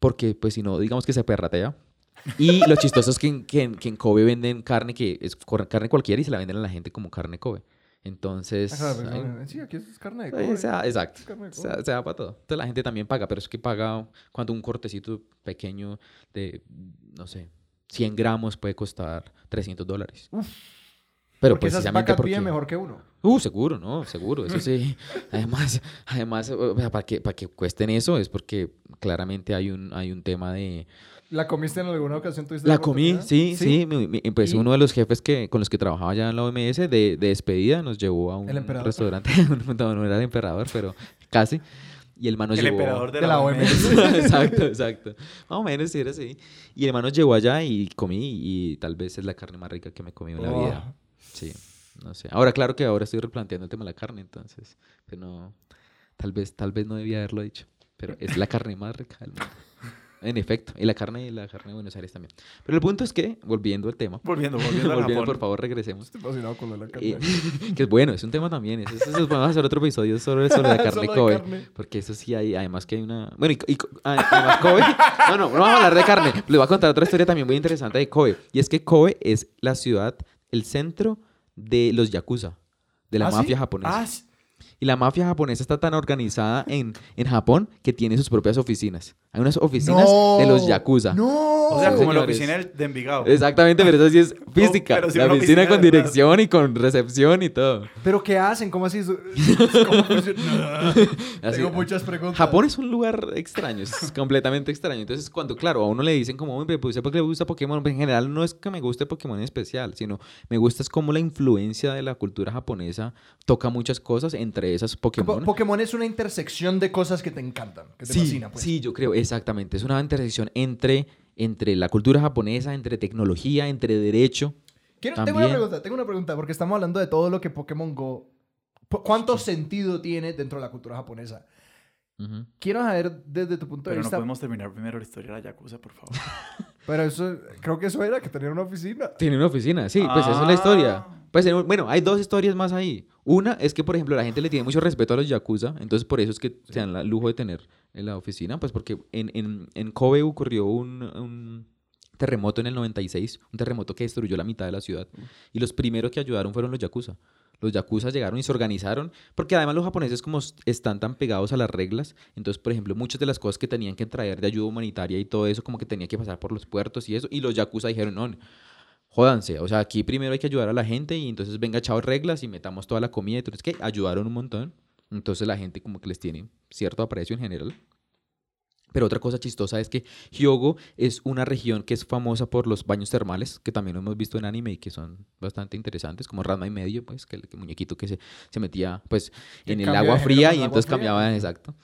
porque pues si no, digamos que se perratea. Y lo chistoso es que en, que que en Kobe venden carne que es carne cualquiera y se la venden a la gente como carne Kobe. Entonces, hay- pero, sí, aquí es carne de cobre. se da- exacto. Carne de cobre. se da para todo. Entonces la gente también paga, pero es que paga cuando un cortecito pequeño de, no sé, 100 gramos puede costar 300 dólares. Pero porque esas precisamente vacas porque... mejor que uno. Uh, seguro, no, seguro, eso sí. Además, además, para que, para que cuesten eso es porque claramente hay un, hay un tema de... ¿La comiste en alguna ocasión? ¿Tuviste La la comí, oportunidad? sí, sí. mi- mi- pues ¿Y? uno de los jefes que, con los que trabajaba ya en la OMS de, de despedida nos llevó a un ¿El restaurante. no, no era el emperador, pero casi. Y el man nos El emperador de, de la, la OMS. exacto, exacto. Más o menos, sí, era así. Y el man nos llevó allá y comí y tal vez es la carne más rica que me he comido en la Oh. vida. Sí, no sé. Ahora, claro que ahora estoy replanteando el tema de la carne, entonces, pero no, tal vez, tal vez no debía haberlo dicho, pero es la carne más rica del mundo. En efecto, y la carne y la carne de Buenos Aires también. Pero el punto es que, volviendo al tema, Volviendo, volviendo a volviendo, por favor, regresemos. Estoy fascinado con la Eh, carne. que es bueno, es un tema también. Eso, eso, eso podemos hacer otro episodio sobre, sobre la carne Kobe. carne. Porque eso sí hay, además que hay una... Bueno, y, y- a- además Kobe... No, no, no vamos a hablar de carne. Les voy a contar otra historia también muy interesante de Kobe. Y es que Kobe es la ciudad, el centro de los Yakuza, de la ¿Ah, sí? mafia japonesa. Ah, sí. Y la mafia japonesa está tan organizada en, en Japón que tiene sus propias oficinas. Hay unas oficinas de los Yakuza. ¡No! o sea, Sí, como la señores. oficina del- de Envigado. Exactamente, pero eso sí es física. pero sí la oficina oficina con dirección y con recepción y todo. ¿Pero qué hacen? ¿Cómo así? ¿Cómo? Así- Tengo muchas preguntas. Japón es un lugar extraño, es completamente extraño. Entonces, cuando, claro, a uno le dicen como, hombre, pues, ¿por qué le gusta Pokémon? Pues, en general no es que me guste Pokémon en especial, sino me gusta es como la influencia de la cultura japonesa toca muchas cosas, entre esas Po- Pokémon. Pokémon es una intersección de cosas que te encantan, que te sí, fascina, pues. sí, yo creo, exactamente. Es una intersección entre, entre la cultura japonesa, entre tecnología, entre derecho. Quiero- tengo una pregunta, tengo una pregunta, porque estamos hablando de todo lo que Pokémon Go... ¿Cuánto sentido tiene dentro de la cultura japonesa? Ujú. Quiero saber desde tu punto de Pero no vista. podemos terminar primero la historia de la Yakuza, por favor. Pero eso, creo que eso era que tenían una oficina. Tiene una oficina, sí, pues esa es la historia. Pues, bueno, hay dos historias más ahí. Una es que, por ejemplo, la gente le tiene mucho respeto a los yakuza, entonces por eso es que se dan el lujo de tener en la oficina, pues porque en, en, en Kobe ocurrió un, un terremoto en el 96, un terremoto que destruyó la mitad de la ciudad, y los primeros que ayudaron fueron los yakuza. Los yakuza llegaron y se organizaron, porque además los japoneses como están tan pegados a las reglas, entonces, por ejemplo, muchas de las cosas que tenían que traer de ayuda humanitaria y todo eso, como que tenía que pasar por los puertos y eso, y los yakuza dijeron, no, jódanse, o sea, aquí primero hay que ayudar a la gente y entonces venga, chao reglas y metamos toda la comida y entonces que ayudaron un montón. Entonces la gente como que les tiene cierto aprecio en general. Pero otra cosa chistosa es que Hyogo es una región que es famosa por los baños termales, que también lo hemos visto en anime y que son bastante interesantes, como Ranma y medio, pues, que el que muñequito que se, se metía pues en el agua fría y entonces fría. cambiaba, exacto.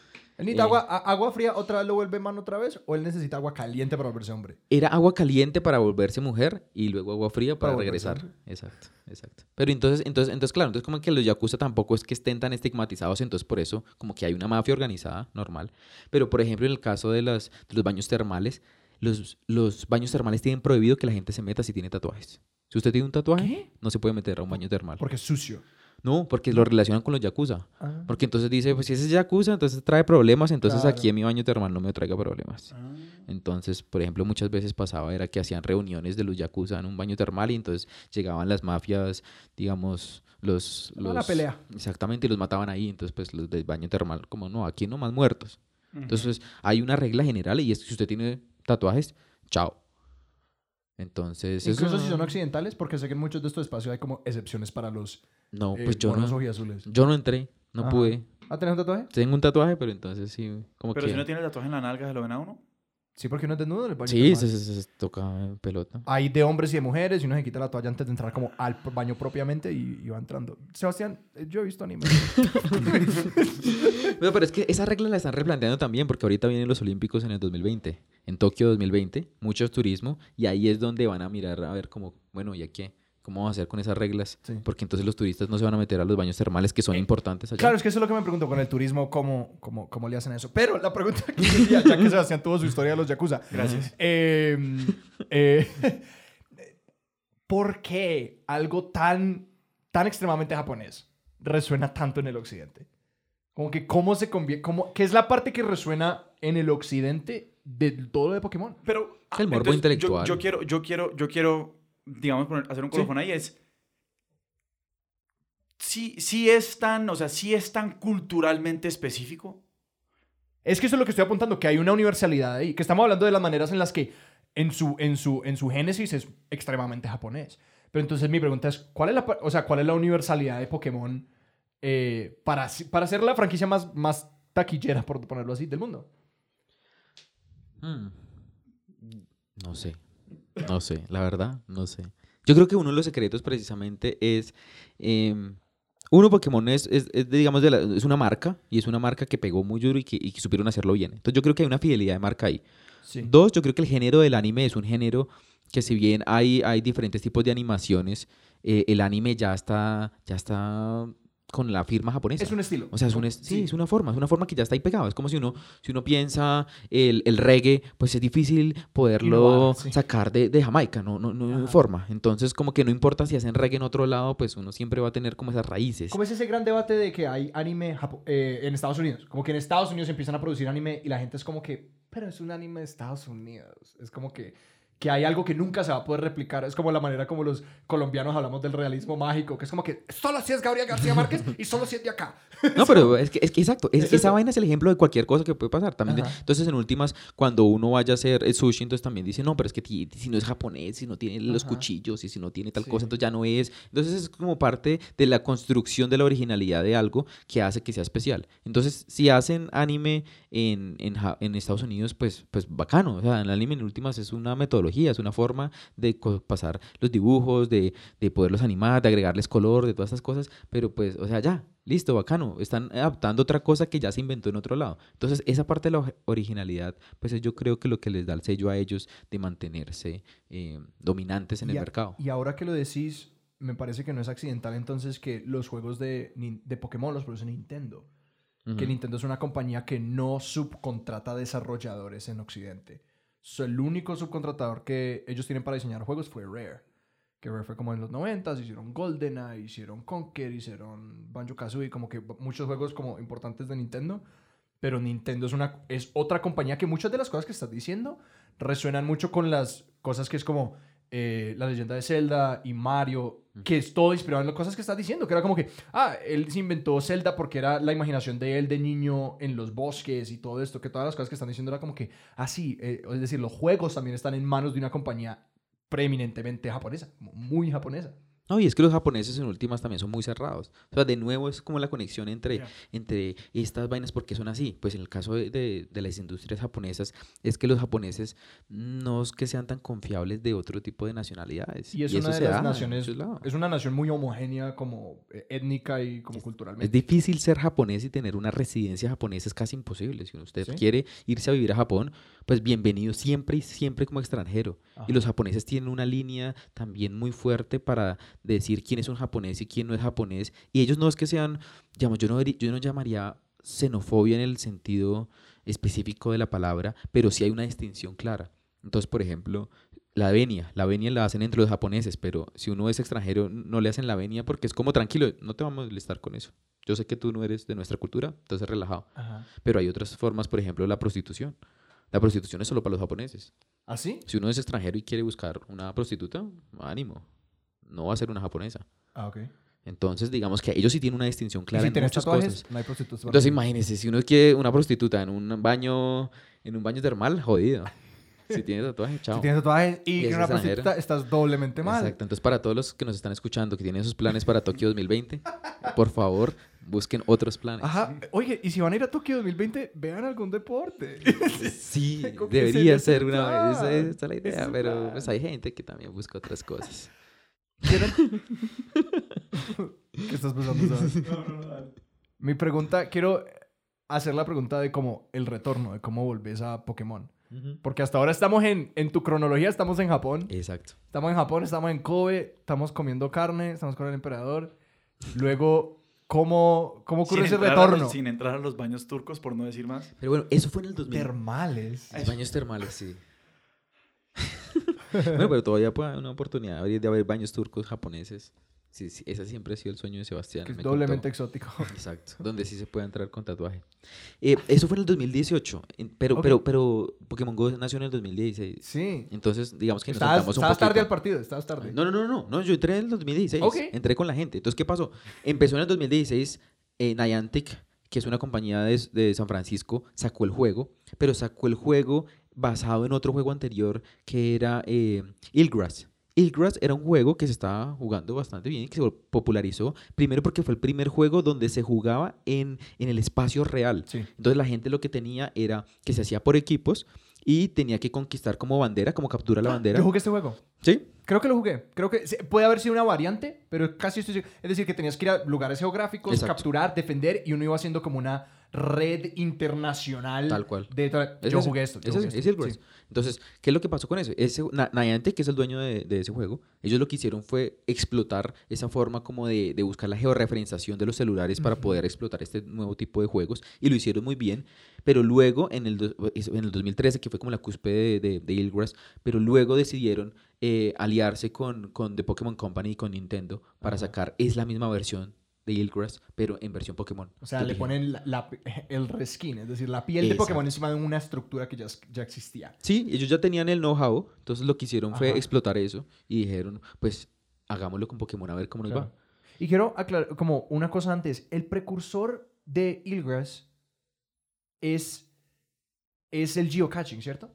¿Él necesita Eh. agua, fría otra vez lo vuelve man otra vez? ¿O él necesita agua caliente para volverse hombre? Era agua caliente para volverse mujer y luego agua fría para, regresar. hombre. Exacto, exacto. Pero entonces, entonces, entonces, claro, entonces como que los yakuza tampoco es que estén tan estigmatizados, entonces por eso como que hay una mafia organizada, normal. Pero por ejemplo, en el caso de, las, de los baños termales, los, los baños termales tienen prohibido que la gente se meta si tiene tatuajes. Si usted tiene un tatuaje, ¿Qué? no se puede meter a un baño termal. Porque es sucio. No, porque lo relacionan con los yakuza. Ah. Porque entonces dice, pues si ese es yakuza, entonces trae problemas, entonces Claro. aquí en mi baño termal no me traiga problemas. Ah. Entonces, por ejemplo, muchas veces pasaba era que hacían reuniones de los yakuza en un baño termal y entonces llegaban las mafias, digamos, los... A la los pelea. Exactamente, y los mataban ahí. Entonces, pues los del baño termal, como no, aquí no más muertos. Entonces, hay una regla general y es que si usted tiene tatuajes, chao. Entonces, Incluso eso- si son accidentales, porque sé que en muchos de estos espacios hay como excepciones para los No, eh, pues yo no, ojiazules. yo no entré, no Ajá. pude. ¿Ah, tenés un tatuaje? Tengo un tatuaje, pero entonces sí, como Pero que... si no tiene el tatuaje en la nalga, ¿se lo ven a uno? Sí, porque uno es desnudo en el baño Sí, se, se- se- se toca en pelota. Hay de hombres y de mujeres y uno se quita la toalla antes de entrar como al baño propiamente y, y va entrando. Sebastián, eh, yo he visto anime. Pero, pero es que esa regla la están replanteando también porque ahorita vienen los Olímpicos en el 2020, en Tokio 2020, mucho turismo y ahí es donde van a mirar a ver cómo, bueno, ¿y a qué? ¿Cómo vamos a hacer con esas reglas? Sí. Porque entonces los turistas no se van a meter a los baños termales que son importantes allá. Claro, es que eso es lo que me pregunto con el turismo, cómo, cómo, cómo le hacen eso. Pero la pregunta que quería, ya que Sebastián tuvo su historia de los Yakuza. Gracias. Eh, eh, ¿Por qué algo tan, tan extremadamente japonés resuena tanto en el occidente? Como que cómo se convierte, cómo, ¿qué es la parte que resuena en el occidente de todo lo de Pokémon? Pero Es el morbo entonces, yo- intelectual. Yo, quiero, yo quiero, yo quiero, digamos, poner- hacer un Sí. colofón ahí. Es. Sí, sí es tan, o sea, sí es tan culturalmente específico. Es que eso es lo que estoy apuntando, que hay una universalidad ahí, que estamos hablando de las maneras en las que en su, en su, en su génesis es extremadamente japonés. Pero entonces mi pregunta es, ¿cuál es la, o sea, ¿cuál es la universalidad de Pokémon eh, para, para ser la franquicia más, más taquillera, por ponerlo así, del mundo? Hmm. No sé, no sé, la verdad, no sé. Yo creo que uno de los secretos precisamente es... em, uno, Pokémon es, es- es, digamos, de la- es una marca y es una marca que pegó muy duro y que, y que supieron hacerlo bien. Entonces yo creo que hay una fidelidad de marca ahí. Sí. Dos, yo creo que el género del anime es un género que si bien hay, hay diferentes tipos de animaciones, eh, el anime ya está, ya está con la firma japonesa. Es un estilo. O sea, es, un es- sí, es una forma, es una forma que ya está ahí pegado. Es como si uno, si uno piensa el, el reggae, pues es difícil poderlo sí. sacar de, de Jamaica, no, no, no hay forma. Entonces, como que no importa si hacen reggae en otro lado, pues uno siempre va a tener como esas raíces. ¿Cómo es ese gran debate de que hay anime eh, en Estados Unidos? Como que en Estados Unidos empiezan a producir anime y la gente es como que, pero es un anime de Estados Unidos. Es como que, que hay algo que nunca se va a poder replicar. Es como la manera como los colombianos hablamos del realismo mágico, que es como que solo si es Gabriel García Márquez y solo si es de acá. No, pero es que, es que exacto, es- Es esa eso. vaina es el ejemplo de cualquier cosa que puede pasar. También, Ajá. entonces, en últimas, cuando uno vaya a hacer el sushi, entonces también dice, no, pero es que si no es japonés, si no tiene los Ajá. cuchillos y si no tiene tal Sí. cosa, entonces ya no es. Entonces es como parte de la construcción de la originalidad de algo que hace que sea especial. Entonces, si hacen anime en, en, en Estados Unidos, pues, pues bacano. O sea, el anime en últimas es una metodología, es una forma de pasar los dibujos, de, de poderlos animar, de agregarles color, de todas esas cosas. Pero pues, o sea, ya, listo, bacano. Están adaptando otra cosa que ya se inventó en otro lado. Entonces, esa parte de la ori- originalidad, pues es yo creo que lo que les da el sello a ellos de mantenerse eh, dominantes en y el a- mercado. Y ahora que lo decís, me parece que no es accidental entonces que los juegos de, de Pokémon los produce Nintendo. que. Nintendo es una compañía que no subcontrata desarrolladores en Occidente. El único subcontratador que ellos tienen para diseñar juegos fue Rare. Que Rare fue como en los 90, hicieron GoldenEye, hicieron Conker, hicieron Banjo-Kazooie, como que muchos juegos como importantes de Nintendo. Pero Nintendo es, una, es otra compañía que muchas de las cosas que estás diciendo resuenan mucho con las cosas que es como eh, la leyenda de Zelda y Mario, que es todo inspirado en las cosas que estás diciendo, que era como que, ah, él se inventó Zelda porque era la imaginación de él de niño en los bosques y todo esto, que todas las cosas que están diciendo era como que, ah, sí, eh, es decir, los juegos también están en manos de una compañía preeminentemente japonesa, muy japonesa. No, y es que los japoneses en últimas también son muy cerrados. O sea, de nuevo es como la conexión entre, entre estas vainas, porque son así? Pues en el caso de, de- de las industrias japonesas, es que los japoneses no es que sean tan confiables de otro tipo de nacionalidades. Y es una de las naciones, es una nación muy homogénea como eh, étnica y como Es culturalmente. difícil ser japonés y tener una residencia japonesa es casi imposible. Si usted ¿Sí? quiere irse a vivir a Japón, pues bienvenido siempre y siempre como extranjero. Y Ajá. los japoneses tienen una línea también muy fuerte para decir quién es un japonés y quién no es japonés. Y ellos no es que sean, digamos, yo no, yo no llamaría xenofobia en el sentido específico de la palabra, pero sí hay una distinción clara. Entonces, por ejemplo, la venia, la venia la hacen entre los japoneses, pero si uno es extranjero no le hacen la venia porque es como tranquilo, no te vamos a molestar con eso. Yo sé que tú no eres de nuestra cultura, entonces relajado. Ajá. Pero hay otras formas, por ejemplo, la prostitución. La prostitución es solo para los japoneses. ¿Así? Si uno es extranjero y quiere buscar una prostituta, ánimo. No va a ser una japonesa. Ah, ok. Entonces, digamos que ellos sí tienen una distinción ¿Y clara si en tienes muchas tatuajes? cosas. No hay prostitutas. Entonces, imagínese, si uno quiere una prostituta en un baño, en un baño termal, jodido. Si tiene tatuaje, chao. Si tienes tatuajes y, Y una prostituta, estás doblemente mal. Exacto. Entonces, para todos los que nos están escuchando, que tienen esos planes para Tokio 2020, por favor, busquen otros planes. Ajá. Oye, y si van a ir a Tokio 2020, vean algún deporte. Sí, ¿Con qué debería ser una esa, es la idea, es pero plan. pues hay gente que también busca otras cosas. ¿Qué estás pensando? Mi pregunta, quiero hacer la pregunta de cómo el retorno, de cómo volvés a Pokémon. Porque hasta ahora estamos en, en tu cronología, estamos en Japón. Exacto. Estamos en Japón, estamos en Kobe, estamos comiendo carne, estamos con el emperador. luego, ¿cómo, cómo ocurre ese los- retorno? sin entrar a los baños turcos, por no decir más. Pero bueno, eso fue en el 2000. Termales. Los baños termales, sí. bueno, pero todavía puede haber una oportunidad de haber baños turcos japoneses. Sí, sí, ese siempre ha sido el sueño de Sebastián. Que es me doblemente contó. exótico. Exacto, donde sí se puede entrar con tatuaje. Eh, eso fue en el 2018, en- pero, Ok. pero, pero Pokémon Go nació en el 2016. Sí. Entonces, digamos que nos Estabas, un estabas tarde al partido, estabas tarde. No, no, no, no, no, yo entré en el 2016. Ok. Entré con la gente. Entonces, ¿qué pasó? Empezó en el 2016, eh, Niantic, que es una compañía de, de San Francisco, sacó el juego, pero sacó el juego basado en otro juego anterior que era eh, Ilgrass. Ilgrass era un juego que se estaba jugando bastante bien, que se popularizó, primero porque fue el primer juego donde se jugaba en, en el espacio real. Sí. Entonces la gente lo que tenía era que se hacía por equipos y tenía que conquistar como bandera, como captura la bandera. Yo jugué este juego. ¿Sí? Creo que lo jugué. Creo que puede haber sido una variante, pero casi estoy. Es decir, que tenías que ir a lugares geográficos, Exacto. capturar, defender, y uno iba haciendo como una red internacional. Tal cual. De tra- yo ese, jugué esto. yo es jugué ese, esto, es Ilgrass. sí. Entonces, ¿qué es lo que pasó con eso? Ese, Na- Niantic, que es el dueño de, de ese juego, ellos lo que hicieron fue explotar esa forma como de, de buscar la georreferenciación de los celulares para poder explotar este nuevo tipo de juegos y lo hicieron muy bien, pero luego en el, do- en el 2013, que fue como la cúspide de, de, de Ilgrass, pero luego decidieron eh, aliarse con, con The Pokémon Company y con Nintendo para sacar, es la misma versión de pero en versión Pokémon. O sea, le ponen la- la- el reskin, es decir, la piel de. Pokémon encima de una estructura que ya, ya existía. Sí, ellos ya tenían el know-how, entonces lo que hicieron fue explotar eso y dijeron, pues hagámoslo con Pokémon a ver cómo nos Claro. va. Y quiero aclarar, como una cosa antes, el precursor de Ilgrass es, es el geocaching, ¿cierto?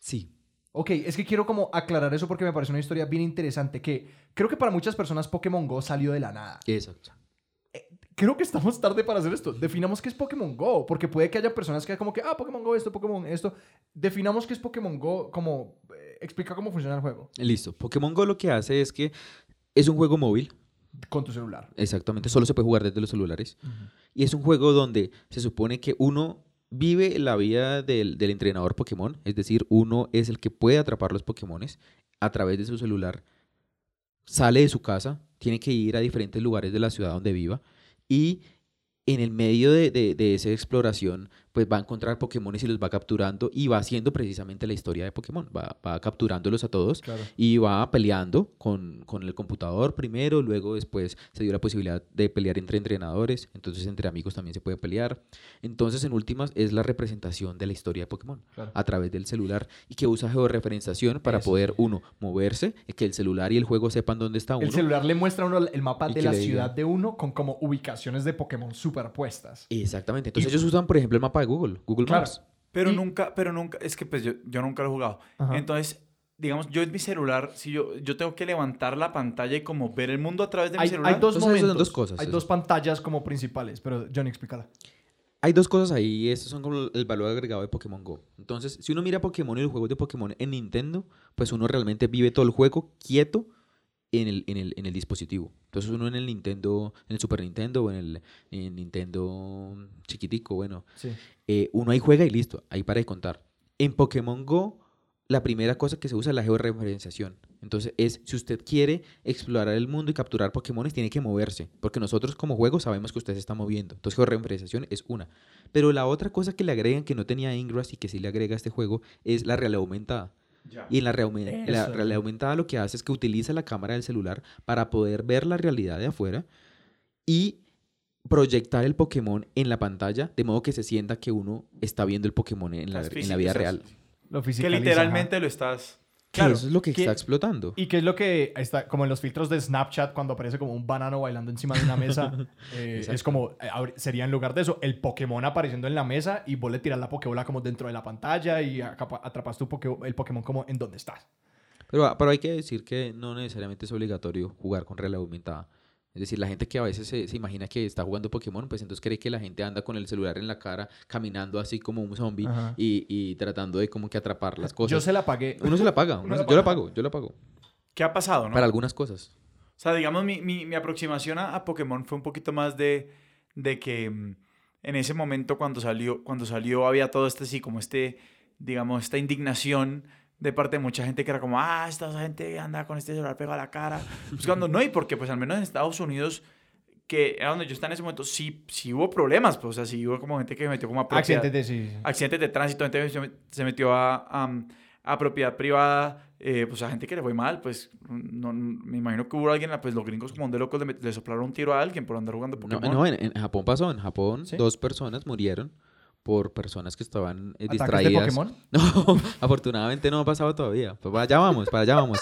Sí, Ok, es que quiero como aclarar eso porque me parece una historia bien interesante que creo que para muchas personas Pokémon Go salió de la nada. exacto. Creo que estamos tarde para hacer esto. Definamos qué es Pokémon Go, porque puede que haya personas que como que, ah, Pokémon Go esto, Pokémon esto. Definamos qué es Pokémon Go, como eh, explica cómo funciona el juego Listo. Pokémon Go lo que hace es que es un juego móvil, con tu celular. exactamente, solo se puede jugar desde los celulares. Y es un juego donde se supone que uno vive la vida del, del entrenador Pokémon, es decir, uno es el que puede atrapar los Pokémones a través de su celular, sale de su casa, tiene que ir a diferentes lugares de la ciudad donde viva y en el medio de, de, de esa exploración, pues va a encontrar Pokémon y los va capturando y va haciendo precisamente la historia de Pokémon. Va, va capturándolos a todos Claro. y va peleando con, con el computador primero, luego después se dio la posibilidad de pelear entre entrenadores, entonces entre amigos también se puede pelear. Entonces, en últimas, es la representación de la historia de Pokémon Claro. a través del celular y que usa georreferenciación para Eso poder, uno, moverse, que el celular y el juego sepan dónde está uno. El celular le muestra a uno el mapa de la diga. ciudad de uno con como ubicaciones de Pokémon superpuestas. Exactamente. Entonces, ellos usan, por ejemplo, el mapa de Google, Google Claro. Maps. Pero Y- nunca, pero nunca, es que pues yo, yo nunca lo he jugado. Ajá. Entonces, digamos, yo en mi celular, si yo, yo tengo que levantar la pantalla y como ver el mundo a través de mi Hay, celular. hay dos Entonces, momentos. dos cosas, hay eso. dos pantallas como principales, pero Johnny, explícala. Hay dos cosas ahí, y estos son como el valor agregado de Pokémon Go. Entonces, si uno mira Pokémon y los juegos de Pokémon en Nintendo, pues uno realmente vive todo el juego quieto en el, en el, en el dispositivo. Entonces uno en el Nintendo, en el Super Nintendo o en el en Nintendo chiquitico, bueno, Sí. eh, uno ahí juega y listo, ahí para de contar. En Pokémon Go, la primera cosa que se usa es la georreferenciación. Entonces es, si usted quiere explorar el mundo y capturar Pokémon, tiene que moverse. Porque nosotros como juego sabemos que usted se está moviendo. Entonces georreferenciación es una. Pero la otra cosa que le agregan que no tenía Ingress y que sí le agrega a este juego es la realidad aumentada. Y en la, la realidad aumentada lo que hace es que utiliza la cámara del celular para poder ver la realidad de afuera y proyectar el Pokémon en la pantalla de modo que se sienta que uno está viendo el Pokémon en la, Las en la vida real. Lo Que literalmente lo estás. Claro. eso es lo que que- está explotando. Y que es lo que está, como en los filtros de Snapchat, cuando aparece como un banano bailando encima de una mesa, eh, es como, eh, sería en lugar de eso, el Pokémon apareciendo en la mesa y vos le tiras la Pokébola como dentro de la pantalla y atrapas tu Poké- el Pokémon como en donde estás. Pero, pero hay que decir que no necesariamente es obligatorio jugar con realidad aumentada. Es decir, la gente que a veces se, se imagina que está jugando Pokémon, pues entonces cree que la gente anda con el celular en la cara, caminando así como un zombie y, y tratando de como que atrapar las cosas. Yo se la pagué. Uno se la paga, Uno uno la se- yo la pago, yo la pago. ¿Qué ha pasado, no? Para algunas cosas. O sea, digamos, mi, mi, mi aproximación a, a Pokémon fue un poquito más de, de que mm, en ese momento cuando salió, cuando salió había todo este, sí, como este, digamos, esta indignación de parte de mucha gente que era como, ah, esta gente anda con este celular pegado a la cara. Buscando, no, y porque pues al menos en Estados Unidos, que era donde yo estaba en ese momento, sí, sí hubo problemas, pues, o sea, sí hubo como gente que se metió como a propiedad- Accidentes de sí. accidentes de tránsito, gente se met- se metió a, a, a propiedad privada, eh, pues a gente que le fue mal, pues no, no- me imagino que hubo alguien, pues los gringos como de locos le, le soplaron un tiro a alguien por andar jugando No, Pokémon. no, en, en Japón pasó. En Japón, ¿Sí? dos personas murieron por personas que estaban eh, ¿Ataques de distraídas. Pokémon? No, afortunadamente no ha pasado todavía. Pues para allá vamos, para allá vamos.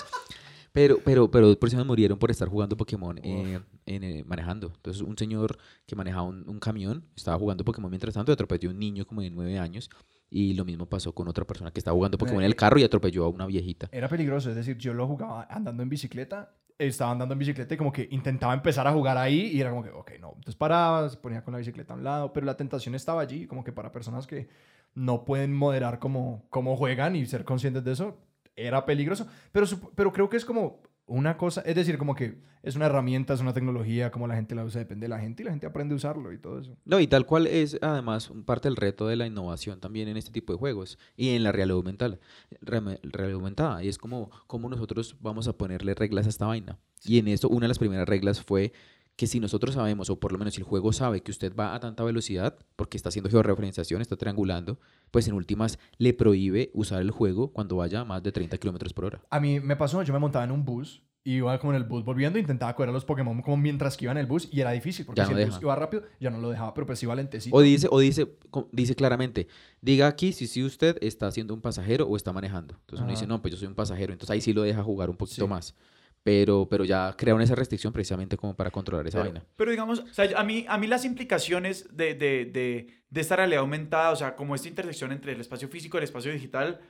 Pero, pero, pero dos personas murieron por estar jugando Pokémon eh, en, eh, manejando. Entonces, un señor que manejaba un, un camión estaba jugando Pokémon mientras tanto y atropelló a un niño como de nueve años. Y lo mismo pasó con otra persona que estaba jugando Pokémon en el carro y atropelló a una viejita. Era peligroso, es decir, yo lo jugaba andando en bicicleta, estaba andando en bicicleta y como que intentaba empezar a jugar ahí y era como que, ok, no, entonces paraba, se ponía con la bicicleta a un lado, pero la tentación estaba allí, como que para personas que no pueden moderar cómo, cómo juegan y ser conscientes de eso, era peligroso, pero, pero creo que es como una cosa, es decir, como que es una herramienta, es una tecnología, como la gente la usa, depende de la gente y la gente aprende a usarlo y todo eso. No, y tal cual es además parte del reto de la innovación también en este tipo de juegos y en la realidad aumentada. realidad aumentada. Y es como, como nosotros vamos a ponerle reglas a esta vaina. Y en esto, una de las primeras reglas fue que si nosotros sabemos, o por lo menos si el juego sabe que usted va a tanta velocidad, porque está haciendo georreferenciación, está triangulando, pues en últimas le prohíbe usar el juego cuando vaya a más de 30 kilómetros por hora. A mí me pasó, yo me montaba en un bus y iba como en el bus volviendo, intentaba coger a los Pokémon como mientras que iba en el bus y era difícil porque Ya si no el bus iba rápido, ya no lo dejaba, pero pues iba lentecito. O dice, o dice, dice claramente, diga aquí si, si usted está siendo un pasajero o está manejando. Entonces uno dice, Ajá. no, pues yo soy un pasajero. Entonces ahí sí lo deja jugar un poquito Sí. más. Pero, pero ya crearon esa restricción precisamente como para controlar esa Pero, vaina. pero digamos, o sea, a mí, a mí las implicaciones de, de, de, de esta realidad aumentada, o sea, como esta intersección entre el espacio físico y el espacio digital,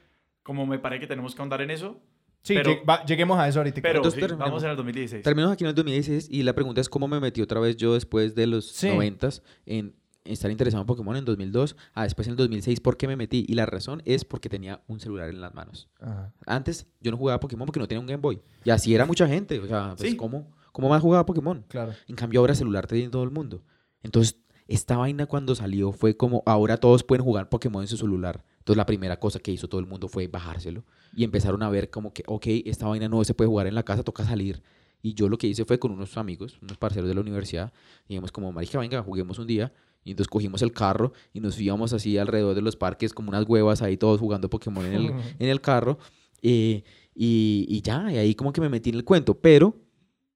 como me parece que tenemos que ahondar en eso, sí, pero- lleg- va- lleguemos a eso ahorita. pero Entonces sí, vamos en el 2016. Terminamos aquí en el 2016 y la pregunta es cómo me metí otra vez yo después de los Sí. 90 en estar interesado en Pokémon en 2002. Ah, después en el 2006, ¿por qué me metí? Y la razón es porque tenía un celular en las manos. Ajá. Antes yo no jugaba Pokémon porque no tenía un Game Boy. Y así era mucha gente. O sea, pues, Sí. ¿cómo, ¿cómo más jugaba Pokémon? Claro. En cambio, ahora celular tiene todo el mundo. Entonces, esta vaina cuando salió fue como ahora todos pueden jugar Pokémon en su celular. Entonces, la primera cosa que hizo todo el mundo fue bajárselo. Y empezaron a ver como que, ok, esta vaina no se puede jugar en la casa, toca salir. Y yo lo que hice fue con unos amigos, unos parceros de la universidad, digamos como, marica, venga, juguemos un día. Y entonces cogimos el carro y nos íbamos así alrededor de los parques como unas huevas ahí todos jugando Pokémon en el, en el carro. eh, y, y ya, y ahí como que me metí en el cuento, pero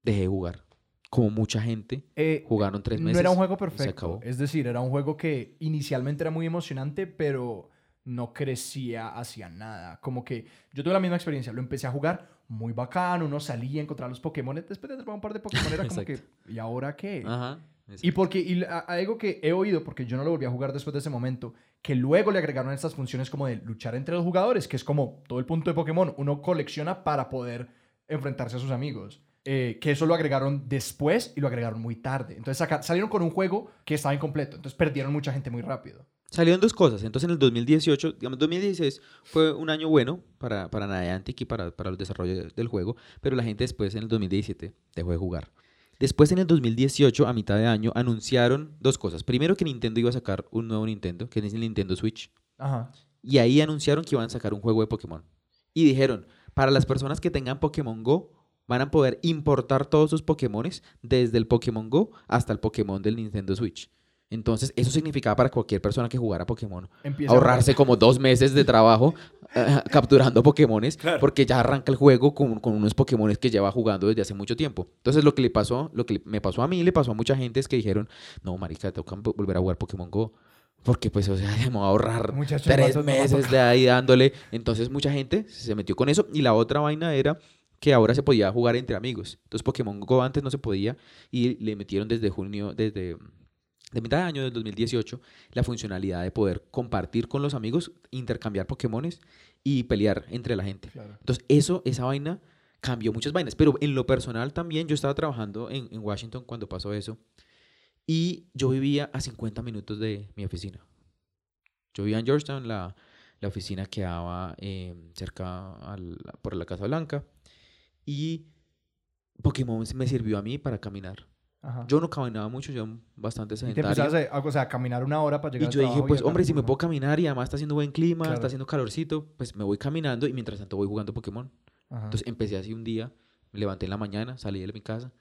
dejé de jugar. Como mucha gente, Eh, jugaron tres no meses. era un juego y se perfecto. acabó. Es decir, era un juego que inicialmente era muy emocionante, pero no crecía hacia nada. Como que yo tuve la misma experiencia. Lo empecé a jugar muy bacano. Uno salía a encontrar los Pokémon. Después de atrapar un par de Pokémon era como que. ¿y ahora qué? Ajá. Y porque y a- algo que he oído, porque yo no lo volví a jugar después de ese momento, que luego le agregaron estas funciones como de luchar entre los jugadores, que es como todo el punto de Pokémon. Uno colecciona para poder enfrentarse a sus amigos. Eh, que eso lo agregaron después y lo agregaron muy tarde. Entonces saca- salieron con un juego que estaba incompleto. Entonces perdieron mucha gente muy rápido. Salieron dos cosas. Entonces, en el 2018, digamos, 2016 fue un año bueno para, para Niantic y para, para el desarrollo del juego, pero la gente después, en el 2017, dejó de jugar. Después, en el 2018, a mitad de año, anunciaron dos cosas. Primero, que Nintendo iba a sacar un nuevo Nintendo, que es el Nintendo Switch. Ajá. Y ahí anunciaron que iban a sacar un juego de Pokémon. Y dijeron, para las personas que tengan Pokémon Go, van a poder importar todos sus Pokémones desde el Pokémon Go hasta el Pokémon del Nintendo Switch. Entonces, eso significaba para cualquier persona que jugara Pokémon Empieza a ahorrarse como dos meses de trabajo eh, capturando Pokémones, Claro. porque ya arranca el juego con, con unos Pokémones que lleva jugando desde hace mucho tiempo. Entonces, lo que le pasó, lo que me pasó a mí, le pasó a mucha gente es que dijeron, no, marica, toca vo- volver a jugar Pokémon Go. Porque, pues, o sea, me voy a ahorrar Muchachos, tres va meses de ahí dándole. Entonces, mucha gente se metió con eso. Y la otra vaina era que ahora se podía jugar entre amigos. Entonces, Pokémon Go antes no se podía y le metieron desde junio, desde de mitad de año del 2018, la funcionalidad de poder compartir con los amigos, intercambiar Pokémones y pelear entre la gente. Claro. Entonces, eso, esa vaina cambió muchas vainas. Pero en lo personal también, yo estaba trabajando en, en Washington cuando pasó eso. Y yo vivía a 50 minutos de mi oficina. Yo vivía en Georgetown, la, la oficina quedaba eh, cerca al- por la Casa Blanca. Y Pokémon me sirvió a mí para caminar. Ajá. Yo no caminaba mucho, yo bastante y te sedentario. a, o sea, a caminar una hora para Y llegar al yo dije, pues hombre, si me puedo caminar y además está haciendo buen clima, Claro. está haciendo calorcito, pues me voy caminando y mientras tanto voy jugando Pokémon. Ajá. Entonces empecé así un día, me levanté en la mañana, salí de mi casa,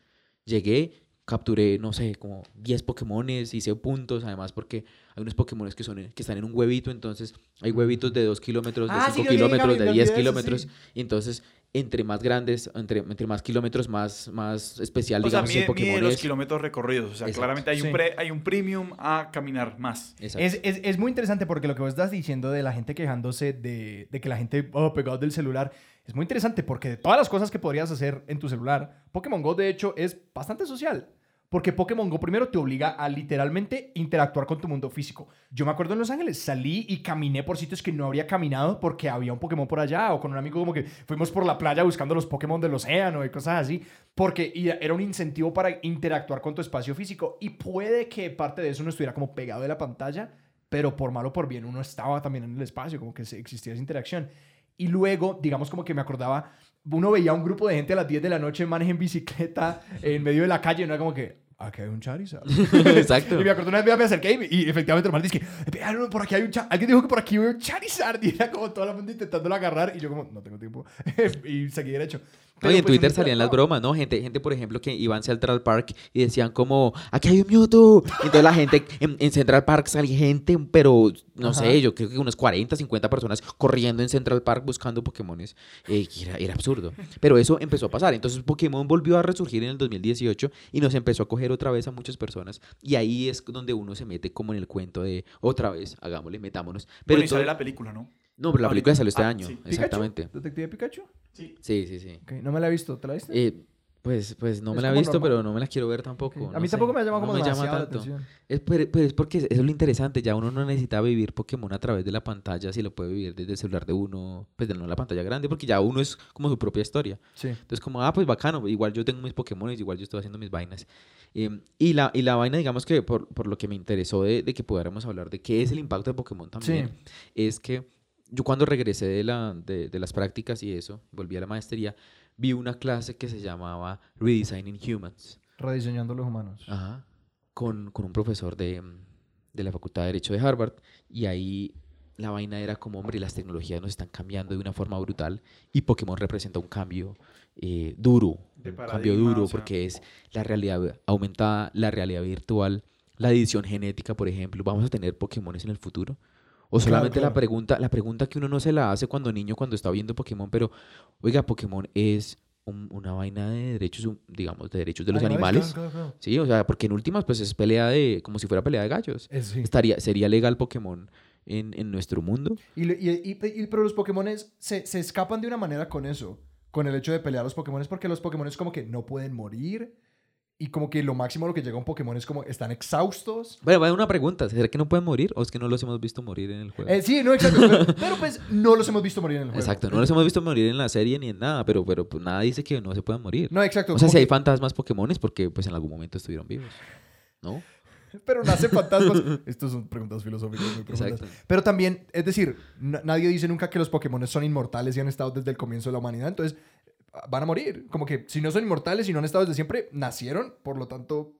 llegué, capturé, no sé, como 10 Pokémones, hice puntos, además porque hay unos Pokémones que, son, en- que están en un huevito, entonces hay huevitos de 2 kilómetros, de Ah, sí, 5 creo que kilómetros, me de olvidé 10 de eso, kilómetros, sí. y entonces entre más grandes, entre, entre más kilómetros, más, más especial, O sea, digamos, el mide, mide Pokémon los es. kilómetros recorridos. O sea, Exacto. claramente hay, Sí. un pre- hay un premium a caminar más. Exacto. Es, es, es muy interesante porque lo que vos estás diciendo de la gente quejándose de, de que la gente oh, pegado del celular es muy interesante porque de todas las cosas que podrías hacer en tu celular, Pokémon Go de hecho es bastante social. Porque Pokémon Go primero te obliga a literalmente interactuar con tu mundo físico. Yo me acuerdo en Los Ángeles, salí y caminé por sitios que no habría caminado porque había un Pokémon por allá o con un amigo como que fuimos por la playa buscando los Pokémon del océano y cosas así. Porque era un incentivo para interactuar con tu espacio físico y puede que parte de eso no estuviera como pegado de la pantalla, pero por mal o por bien uno estaba también en el espacio, como que existía esa interacción. Y luego, digamos como que me acordaba, uno veía un grupo de gente a las 10 de la noche, manes en bicicleta, en medio de la calle, y uno era como que, aquí hay un Charizard. Exacto. Y me acuerdo una vez me acerqué y, y efectivamente el man dice que, "Vea, no, por aquí hay un Charizard. Alguien dijo que por aquí hay un Charizard. Y era como toda la gente intentándolo agarrar. Y yo como, no tengo tiempo. y seguí derecho. Oye, en pues, Twitter salían las bromas, ¿no? Gente, gente, por ejemplo, que iba en Central Park y decían como, aquí hay un Mewtwo. Y entonces la gente en, en Central Park salía gente, pero no Ajá. sé, yo creo que unas 40, 50 personas corriendo en Central Park buscando Pokémones. Eh, y era, era absurdo. Pero eso empezó a pasar. Entonces Pokémon volvió a resurgir en el 2018 y nos empezó a coger otra vez a muchas personas. Y ahí es donde uno se mete como en el cuento de otra vez, hagámosle, metámonos. Pero Pero y sale la película, ¿no? No, pero la película ahorita. salió este Ah, año. sí. ¿Pikachu? Exactamente. ¿Detective Pikachu? Sí. Sí, sí, sí. No me la he visto. ¿Te la viste? Eh, pues, pues no Es me la he visto, normal. pero no me la quiero ver tampoco. No A mí sé, tampoco me ha llamado no como me llama demasiado la tanto. atención. Es, pero, pero es porque eso es lo interesante, ya uno no necesita vivir Pokémon a través de la pantalla, si lo puede vivir desde el celular de uno, pues de no la pantalla grande, porque ya uno es como su propia historia. Sí. Entonces como, ah, pues bacano, igual yo tengo mis Pokémon, igual yo estoy haciendo mis vainas. Eh, y, la, y la vaina, digamos que por, por lo que me interesó de, de que pudiéramos hablar de qué es el impacto de Pokémon también, es que yo cuando regresé de, la, de, de las prácticas y eso, volví a la maestría, vi una clase que se llamaba Redesigning Humans. Rediseñando los humanos. Ajá. Con, con un profesor de, mm, de la Facultad de Derecho de Harvard. Y ahí la vaina era como, hombre, las tecnologías nos están cambiando de una forma brutal. Y Pokémon representa un cambio eh, duro. De un cambio duro o sea. porque es la realidad aumentada, la realidad virtual. la edición genética, por ejemplo, ¿vamos a tener Pokémones en el futuro? O solamente claro. la pregunta, la pregunta que uno no se la hace cuando niño, cuando está viendo Pokémon, pero, oiga, Pokémon es un- una vaina de derechos, digamos, de derechos de los animales. Claro. Sí, o sea, porque en últimas, pues es pelea de, como si fuera pelea de gallos. Es- sí. Estaría, ¿Sería legal Pokémon en, en nuestro mundo? Y, y- y- y- pero los Pokémon se, se escapan de una manera con eso, con el hecho de pelear a los Pokémon, porque los Pokémon como que no pueden morir y como que lo máximo a lo que llega un Pokémon es como están exhaustos. Bueno, bueno, una pregunta, ¿será que no pueden morir o es que no los hemos visto morir en el juego? Eh, sí, no, exacto. pero, pero, pues no los hemos visto morir en el juego. Exacto, no los hemos visto morir en la serie ni en nada, pero, pero pues, nada dice que no se puedan morir. No, exacto. o sea, si hay fantasmas Pokémon es porque pues en algún momento estuvieron vivos, ¿no? Pero nacen fantasmas. Estas son preguntas filosóficas muy profundas. Exacto. Pero también, es decir, na- nadie dice nunca que los Pokémon son inmortales y han estado desde el comienzo de la humanidad. Entonces, van a morir. Como que si no son inmortales y no han estado desde siempre, nacieron. Por lo tanto,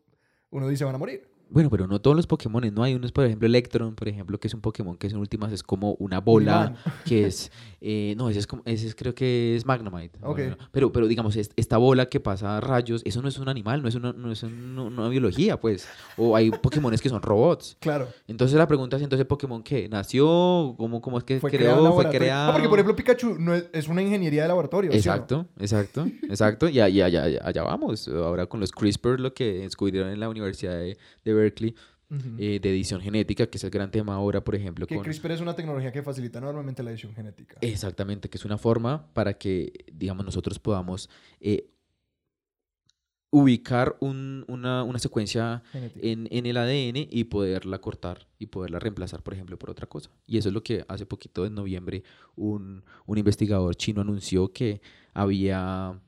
uno dice van a morir. Bueno, pero no todos los Pokémon, no hay unos, por ejemplo, Electron, por ejemplo, que es un Pokémon que en últimas es como una bola, que es, eh, no, ese es como, ese es- creo que es Magnemite. Ok. Bueno, pero, pero digamos, es- esta bola que pasa rayos, eso no es un animal, no es una, no es un- no- una biología, pues. O hay Pokémones que son robots. Claro. Entonces la pregunta es, entonces, ¿Pokémon qué? ¿Nació? ¿Cómo, cómo es que Fue creó? creado ¿Fue creado? No, porque por ejemplo Pikachu no es, es una ingeniería de laboratorio. ¿sí o no? Exacto, exacto, exacto. Y allá, allá, allá vamos. Ahora con los CRISPR, lo que descubrieron en la Universidad de, de Berkeley, eh, de edición genética, que es el gran tema ahora, por ejemplo, que con... CRISPR es una tecnología que facilita enormemente la edición genética. Exactamente, que es una forma para que, digamos, nosotros podamos eh, ubicar un- una, una secuencia en, en el ADN y poderla cortar y poderla reemplazar, por ejemplo, por otra cosa. Y eso es lo que hace poquito, en noviembre, un, un investigador chino anunció que había,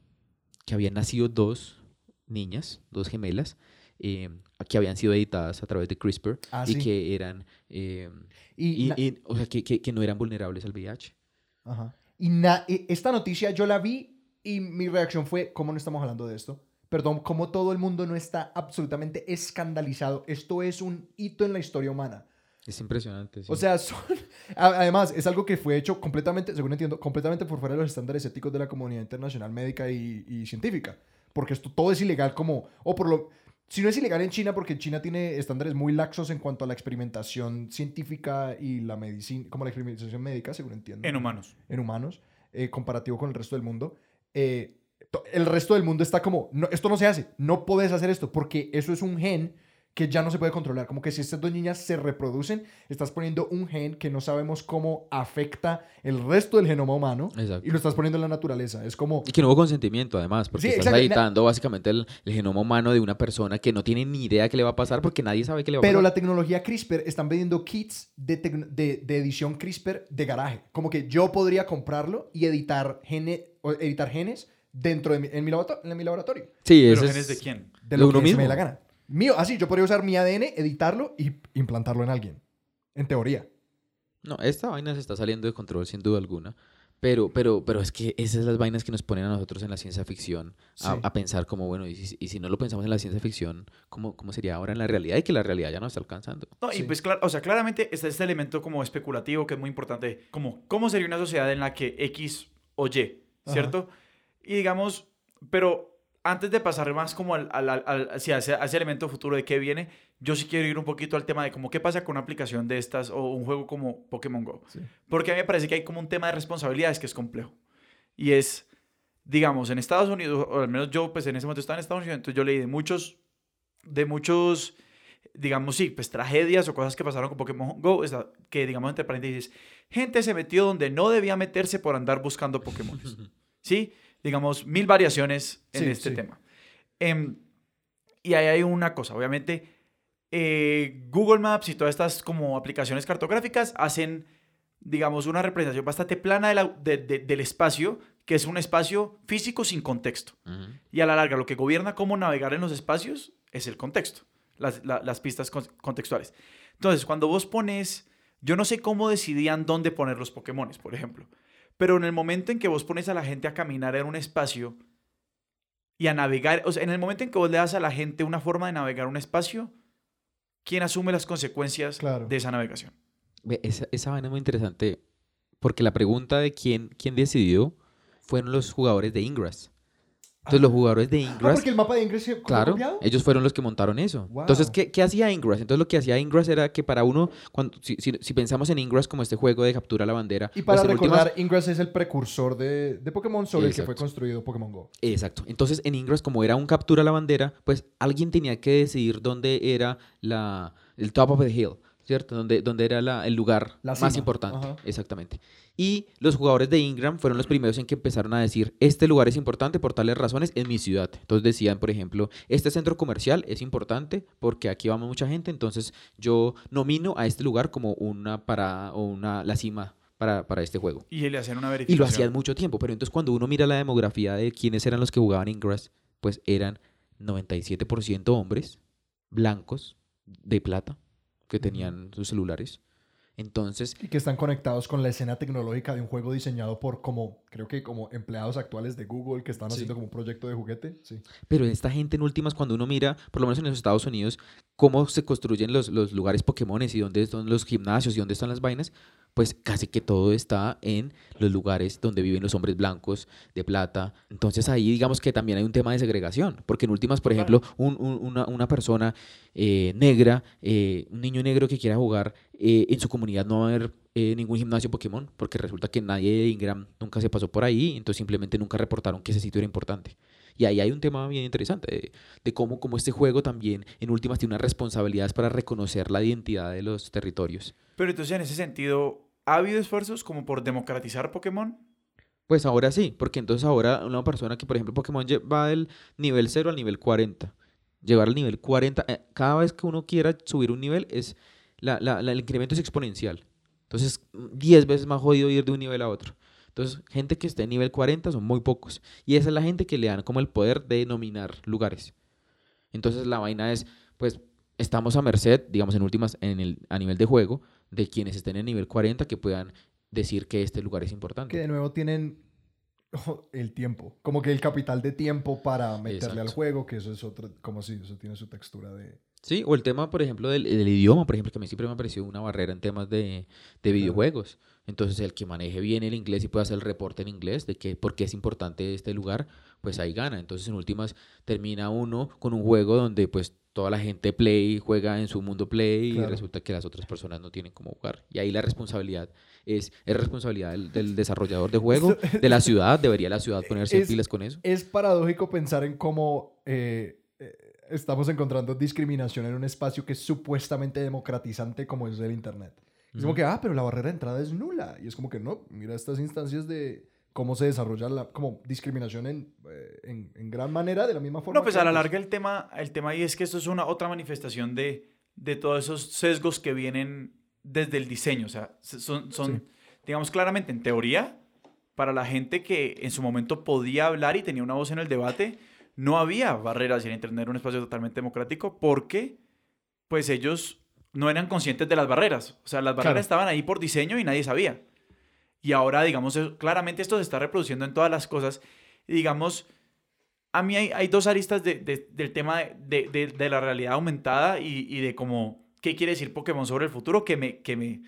que habían nacido dos niñas, dos gemelas, eh, que habían sido editadas a través de CRISPR Ah, y sí. que eran, eh, Y, y, na- y, o sea, que, que- que no eran vulnerables al VIH. Ajá. Y na- e- esta noticia yo la vi y mi reacción fue, ¿cómo no estamos hablando de esto? Perdón, ¿cómo todo el mundo no está absolutamente escandalizado? Esto es un hito en la historia humana. Es impresionante. sí. O sea, son- además, es algo que fue hecho completamente, según entiendo, completamente por fuera de los estándares éticos de la comunidad internacional médica y, y científica. Porque esto todo es ilegal como, o por lo, si no es ilegal en China, porque China tiene estándares muy laxos en cuanto a la experimentación científica y la medicina, como la experimentación médica, según entiendo En humanos. en humanos, eh, comparativo con el resto del mundo, eh, el resto del mundo está como, no, esto no se hace, no puedes hacer esto, porque eso es un gen que ya no se puede controlar. Como que si estas dos niñas se reproducen, estás poniendo un gen que no sabemos cómo afecta el resto del genoma humano Exacto. y lo estás poniendo en la naturaleza. Es como, Y que no hubo consentimiento, además, porque Sí, estás editando básicamente el, el genoma humano de una persona que no tiene ni idea qué le va a pasar porque nadie sabe qué le va a Pero pasar. la tecnología CRISPR están vendiendo kits de, de, de edición CRISPR de garaje. Como que yo podría comprarlo y editar, gene, o editar genes dentro de mi, en, mi laborato- en mi laboratorio. Sí, ¿Pero eso genes es... de quién? De De lo uno que se me dé mismo. la gana. Mío, así, yo podría usar mi ADN, editarlo y implantarlo en alguien. En teoría. No, esta vaina se está saliendo de control sin duda alguna. Pero, pero, pero es que esas son las vainas que nos ponen a nosotros en la ciencia ficción a, Sí. a pensar como, bueno, y si, y si no lo pensamos en la ciencia ficción, ¿cómo, ¿cómo sería ahora en la realidad? Y que la realidad ya no está alcanzando. No, Sí. y pues claro, o sea, claramente está este elemento como especulativo que es muy importante, como cómo sería una sociedad en la que X o Y, ¿cierto? Y digamos, pero antes de pasar más como al, al, al- hacia, ese, a ese elemento futuro de qué viene, yo sí quiero ir un poquito al tema de como qué pasa con una aplicación de estas o un juego como Pokémon Go. Sí. Porque a mí me parece que hay como un tema de responsabilidades que es complejo. Y es, digamos, en Estados Unidos, o al menos yo, pues en ese momento estaba en Estados Unidos, entonces yo leí de muchos, de muchos, digamos, sí, pues tragedias o cosas que pasaron con Pokémon Go, que digamos entre paréntesis, gente se metió donde no debía meterse por andar buscando Pokémon. ¿Sí? Digamos, mil variaciones en Sí, este sí. tema. Em, y ahí hay una cosa, obviamente, eh, Google Maps y todas estas como aplicaciones cartográficas hacen, digamos, una representación bastante plana de la- de- de- del espacio, que es un espacio físico sin contexto. Y a la larga, lo que gobierna cómo navegar en los espacios es el contexto, las, la- las pistas con- contextuales. Entonces, cuando vos pones, yo no sé cómo decidían dónde poner los Pokémones, por ejemplo, pero en el momento en que vos pones a la gente a caminar en un espacio y a navegar, o sea, en el momento en que vos le das a la gente una forma de navegar un espacio, ¿quién asume las consecuencias Claro. de esa navegación? Ve, Esa, esa vaina es muy interesante porque la pregunta de quién, quién decidió fueron los jugadores de Ingress. Entonces los jugadores de Ah, Ingress... porque el mapa de Ingress se Claro, copiado. ellos fueron los que montaron eso. Wow. Entonces, ¿qué, qué hacía Ingress? Entonces, lo que hacía Ingress era que para uno, cuando, si, si- si pensamos en Ingress como este juego de captura a la bandera, Y para pues, en últimas- recordar, Ingress es el precursor de, de Pokémon sobre el que fue construido Pokémon Go. Exacto. Entonces, en Ingress, como era un captura a la bandera, pues alguien tenía que decidir dónde era la, el top of the hill, ¿cierto? Dónde, dónde era la- el lugar La más importante. Ajá. Exactamente. Y los jugadores de Ingram fueron los primeros en que empezaron a decir, este lugar es importante por tales razones en mi ciudad. Entonces decían, por ejemplo, este centro comercial es importante porque aquí vamos mucha gente, entonces yo nomino a este lugar como una parada o una, la cima para, para este juego. Y le hacían una Y verificación. lo hacían mucho tiempo, pero entonces cuando uno mira la demografía de quiénes eran los que jugaban Ingress, pues eran 97% hombres, blancos, de plata, que tenían sus celulares. Entonces, Y que están conectados con la escena tecnológica de un juego diseñado por como, creo que como empleados actuales de Google que están Sí. haciendo como un proyecto de juguete. Sí. pero esta gente en últimas, cuando uno mira, por lo menos en los Estados Unidos, cómo se construyen los, los lugares Pokémones y dónde están los gimnasios y dónde están las vainas, pues casi que todo está en los lugares donde viven los hombres blancos de plata. Entonces ahí digamos que también hay un tema de segregación, porque en últimas, por ejemplo, un- un- una, una persona eh, negra, eh, un niño negro que quiera jugar, eh, en su comunidad no va a haber ningún gimnasio Pokémon, porque resulta que nadie de Ingram nunca se pasó por ahí, entonces simplemente nunca reportaron que ese sitio era importante. Y ahí hay un tema bien interesante de, de cómo, cómo este juego también, en últimas, tiene unas responsabilidades para reconocer la identidad de los territorios. Pero entonces, en ese sentido, ¿ha habido esfuerzos como por democratizar Pokémon? Pues ahora sí, porque entonces ahora una persona que, por ejemplo, Pokémon va del nivel 0 al nivel 40. Llegar al nivel 40, eh, cada vez que uno quiera subir un nivel, es la, el incremento es exponencial. Entonces, mm, 10 veces más jodido ir de un nivel a otro. Entonces, gente que esté en nivel 40 son muy pocos. Y esa es la gente que le dan como el poder de nominar lugares. Entonces, la vaina es, pues, estamos a merced, digamos, en últimas, en el, a nivel de juego, de quienes estén en nivel 40 que puedan decir que este lugar es importante. Que de nuevo tienen el tiempo. Como que el capital de tiempo para meterle al juego, que eso es otro, como si eso tiene su textura de... Sí, o el tema, por ejemplo, del, del idioma, por ejemplo, que a mí siempre me ha parecido una barrera en temas de, de videojuegos. Entonces, el que maneje bien el inglés y pueda hacer el reporte en inglés de que por qué es importante este lugar, pues ahí gana. Entonces, en últimas, termina uno con un juego donde pues toda la gente play juega en su mundo play y resulta que las otras personas no tienen cómo jugar. Y ahí la responsabilidad es, es responsabilidad del, del desarrollador de juego, de la ciudad, debería la ciudad ponerse Es- pilas con eso. Es paradójico pensar en cómo eh, eh, estamos encontrando discriminación en un espacio que es supuestamente democratizante como es el Internet. Es como que, ah, pero la barrera de entrada es nula. Y es como que no, mira estas instancias de cómo se desarrolla la como discriminación en, eh, en, en gran manera de la misma forma. No, pues a la larga el tema, el tema ahí es que esto es una otra manifestación de, de todos esos sesgos que vienen desde el diseño. O sea, se- son, son Sí. digamos claramente, en teoría, para la gente que en su momento podía hablar y tenía una voz en el debate, no había barreras Internet era un espacio totalmente democrático porque, pues ellos no eran conscientes de las barreras. O sea, las barreras Claro. estaban ahí por diseño y nadie sabía. Y ahora, digamos, claramente esto se está reproduciendo en todas las cosas. Digamos, a mí hay, hay dos aristas de- de- del tema de, de- la realidad aumentada y, y de cómo, qué quiere decir Pokémon sobre el futuro que me, que me,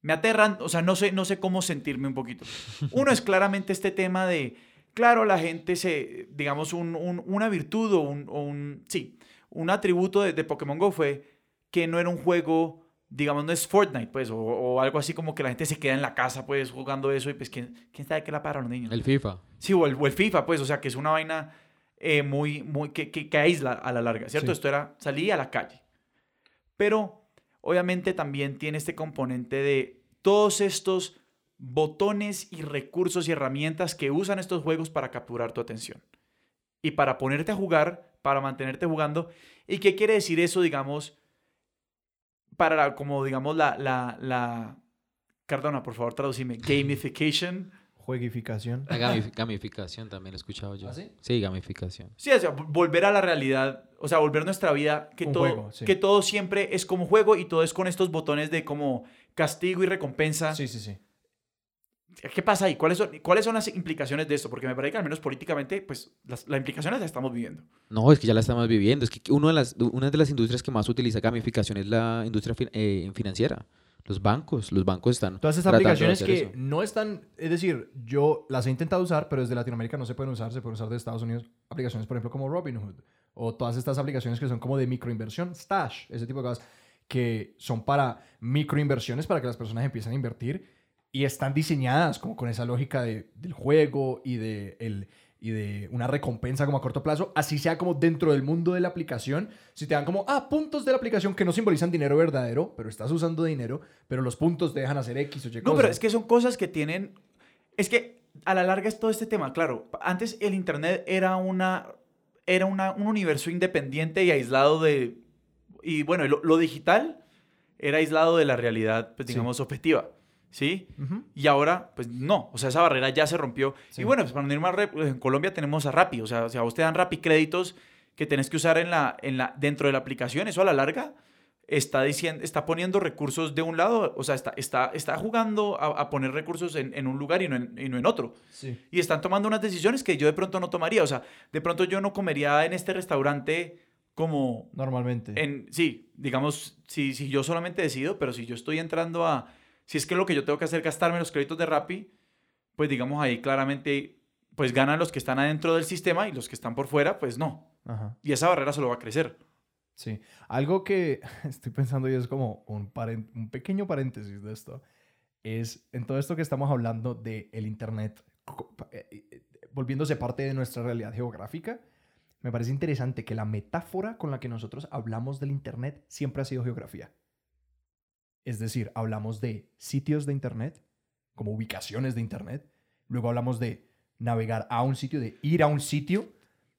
me aterran, o sea, no sé, no sé cómo sentirme un poquito. Uno es claramente este tema de, claro, la gente se, digamos, un- un- una virtud o un, o un- sí, un atributo de Pokémon Go fue que no era un juego, digamos, no es Fortnite, pues, o, o algo así como que la gente se queda en la casa, pues, jugando eso y pues, ¿quién, quién sabe qué la para los niños? El FIFA. Sí, o el, o el FIFA, pues, o sea, que es una vaina eh, muy, muy, que, que, que aísla a la larga, ¿cierto? Sí. Esto era salir a la calle. Pero, obviamente, también tiene este componente de todos estos botones y recursos y herramientas que usan estos juegos para capturar tu atención. Y para ponerte a jugar, para mantenerte jugando. ¿Y qué quiere decir eso, digamos, para, la- como, digamos, la, la, la... Cardona, por favor, traducime. Gamification. La gamif- gamificación también lo he escuchado yo. ¿Ah, sí? Sí, gamificación. Sí, o sea, vo- volver a la realidad, o sea, volver nuestra vida, que, Un todo, juego, sí. que todo siempre es como juego y todo es con estos botones de como castigo y recompensa. Sí, sí, sí. ¿Qué pasa ahí? ¿Cuáles son, ¿Cuáles son las implicaciones de esto? Porque me parece que al menos políticamente, pues las, las implicaciones las estamos viviendo. No, es que ya la estamos viviendo. Es que uno de las, una de las industrias que más utiliza gamificación es la industria fin- eh, financiera. los bancos. Los bancos están. Todas estas aplicaciones que eso. no están, es decir, yo las he intentado usar, pero desde Latinoamérica no se pueden usar, se pueden usar de Estados Unidos. Aplicaciones, por ejemplo, como Robinhood, o todas estas aplicaciones que son como de microinversión, Stash, ese tipo de cosas, que son para microinversiones, para que las personas empiecen a invertir, y están diseñadas como con esa lógica de- del juego y de, el, y de una recompensa como a corto plazo, así sea como dentro del mundo de la aplicación, si te dan como, ah, puntos de la aplicación que no simbolizan dinero verdadero, pero estás usando dinero, pero los puntos te dejan hacer X o Y No, cosas. pero es que son cosas que tienen. Es que a la larga es todo este tema. Claro, antes el Internet era una. Era una, un universo independiente y aislado de. Y bueno, lo, lo digital era aislado de la realidad, pues Sí. digamos, objetiva. ¿Sí? Y ahora, pues no, o sea, esa barrera ya se rompió. Sí. Y bueno, pues para no ir más, re- en Colombia tenemos a Rappi, o sea, si a vos te dan Rappi créditos que tenés que usar en la, en la, dentro de la aplicación, eso a la larga está, diciendo, está poniendo recursos de un lado, o sea, está, está, está jugando a, a poner recursos en, en un lugar y no en, y no en otro. Sí. Y están tomando unas decisiones que yo de pronto no tomaría, o sea, de pronto yo no comería en este restaurante como Normalmente. en, sí, digamos, si, si yo solamente decido, pero si yo estoy entrando a, si es que lo que yo tengo que hacer es gastarme los créditos de Rappi, pues digamos ahí claramente, pues ganan los que están adentro del sistema y los que están por fuera, pues no. Ajá. Y esa barrera solo va a crecer. Sí. Algo que estoy pensando y es como un, un pequeño paréntesis de esto. Es en todo esto que estamos hablando del el Internet eh, eh, volviéndose parte de nuestra realidad geográfica. Me parece interesante que la metáfora con la que nosotros hablamos del Internet siempre ha sido geografía. Es decir, hablamos de sitios de Internet, como ubicaciones de Internet. Luego hablamos de navegar a un sitio, de ir a un sitio,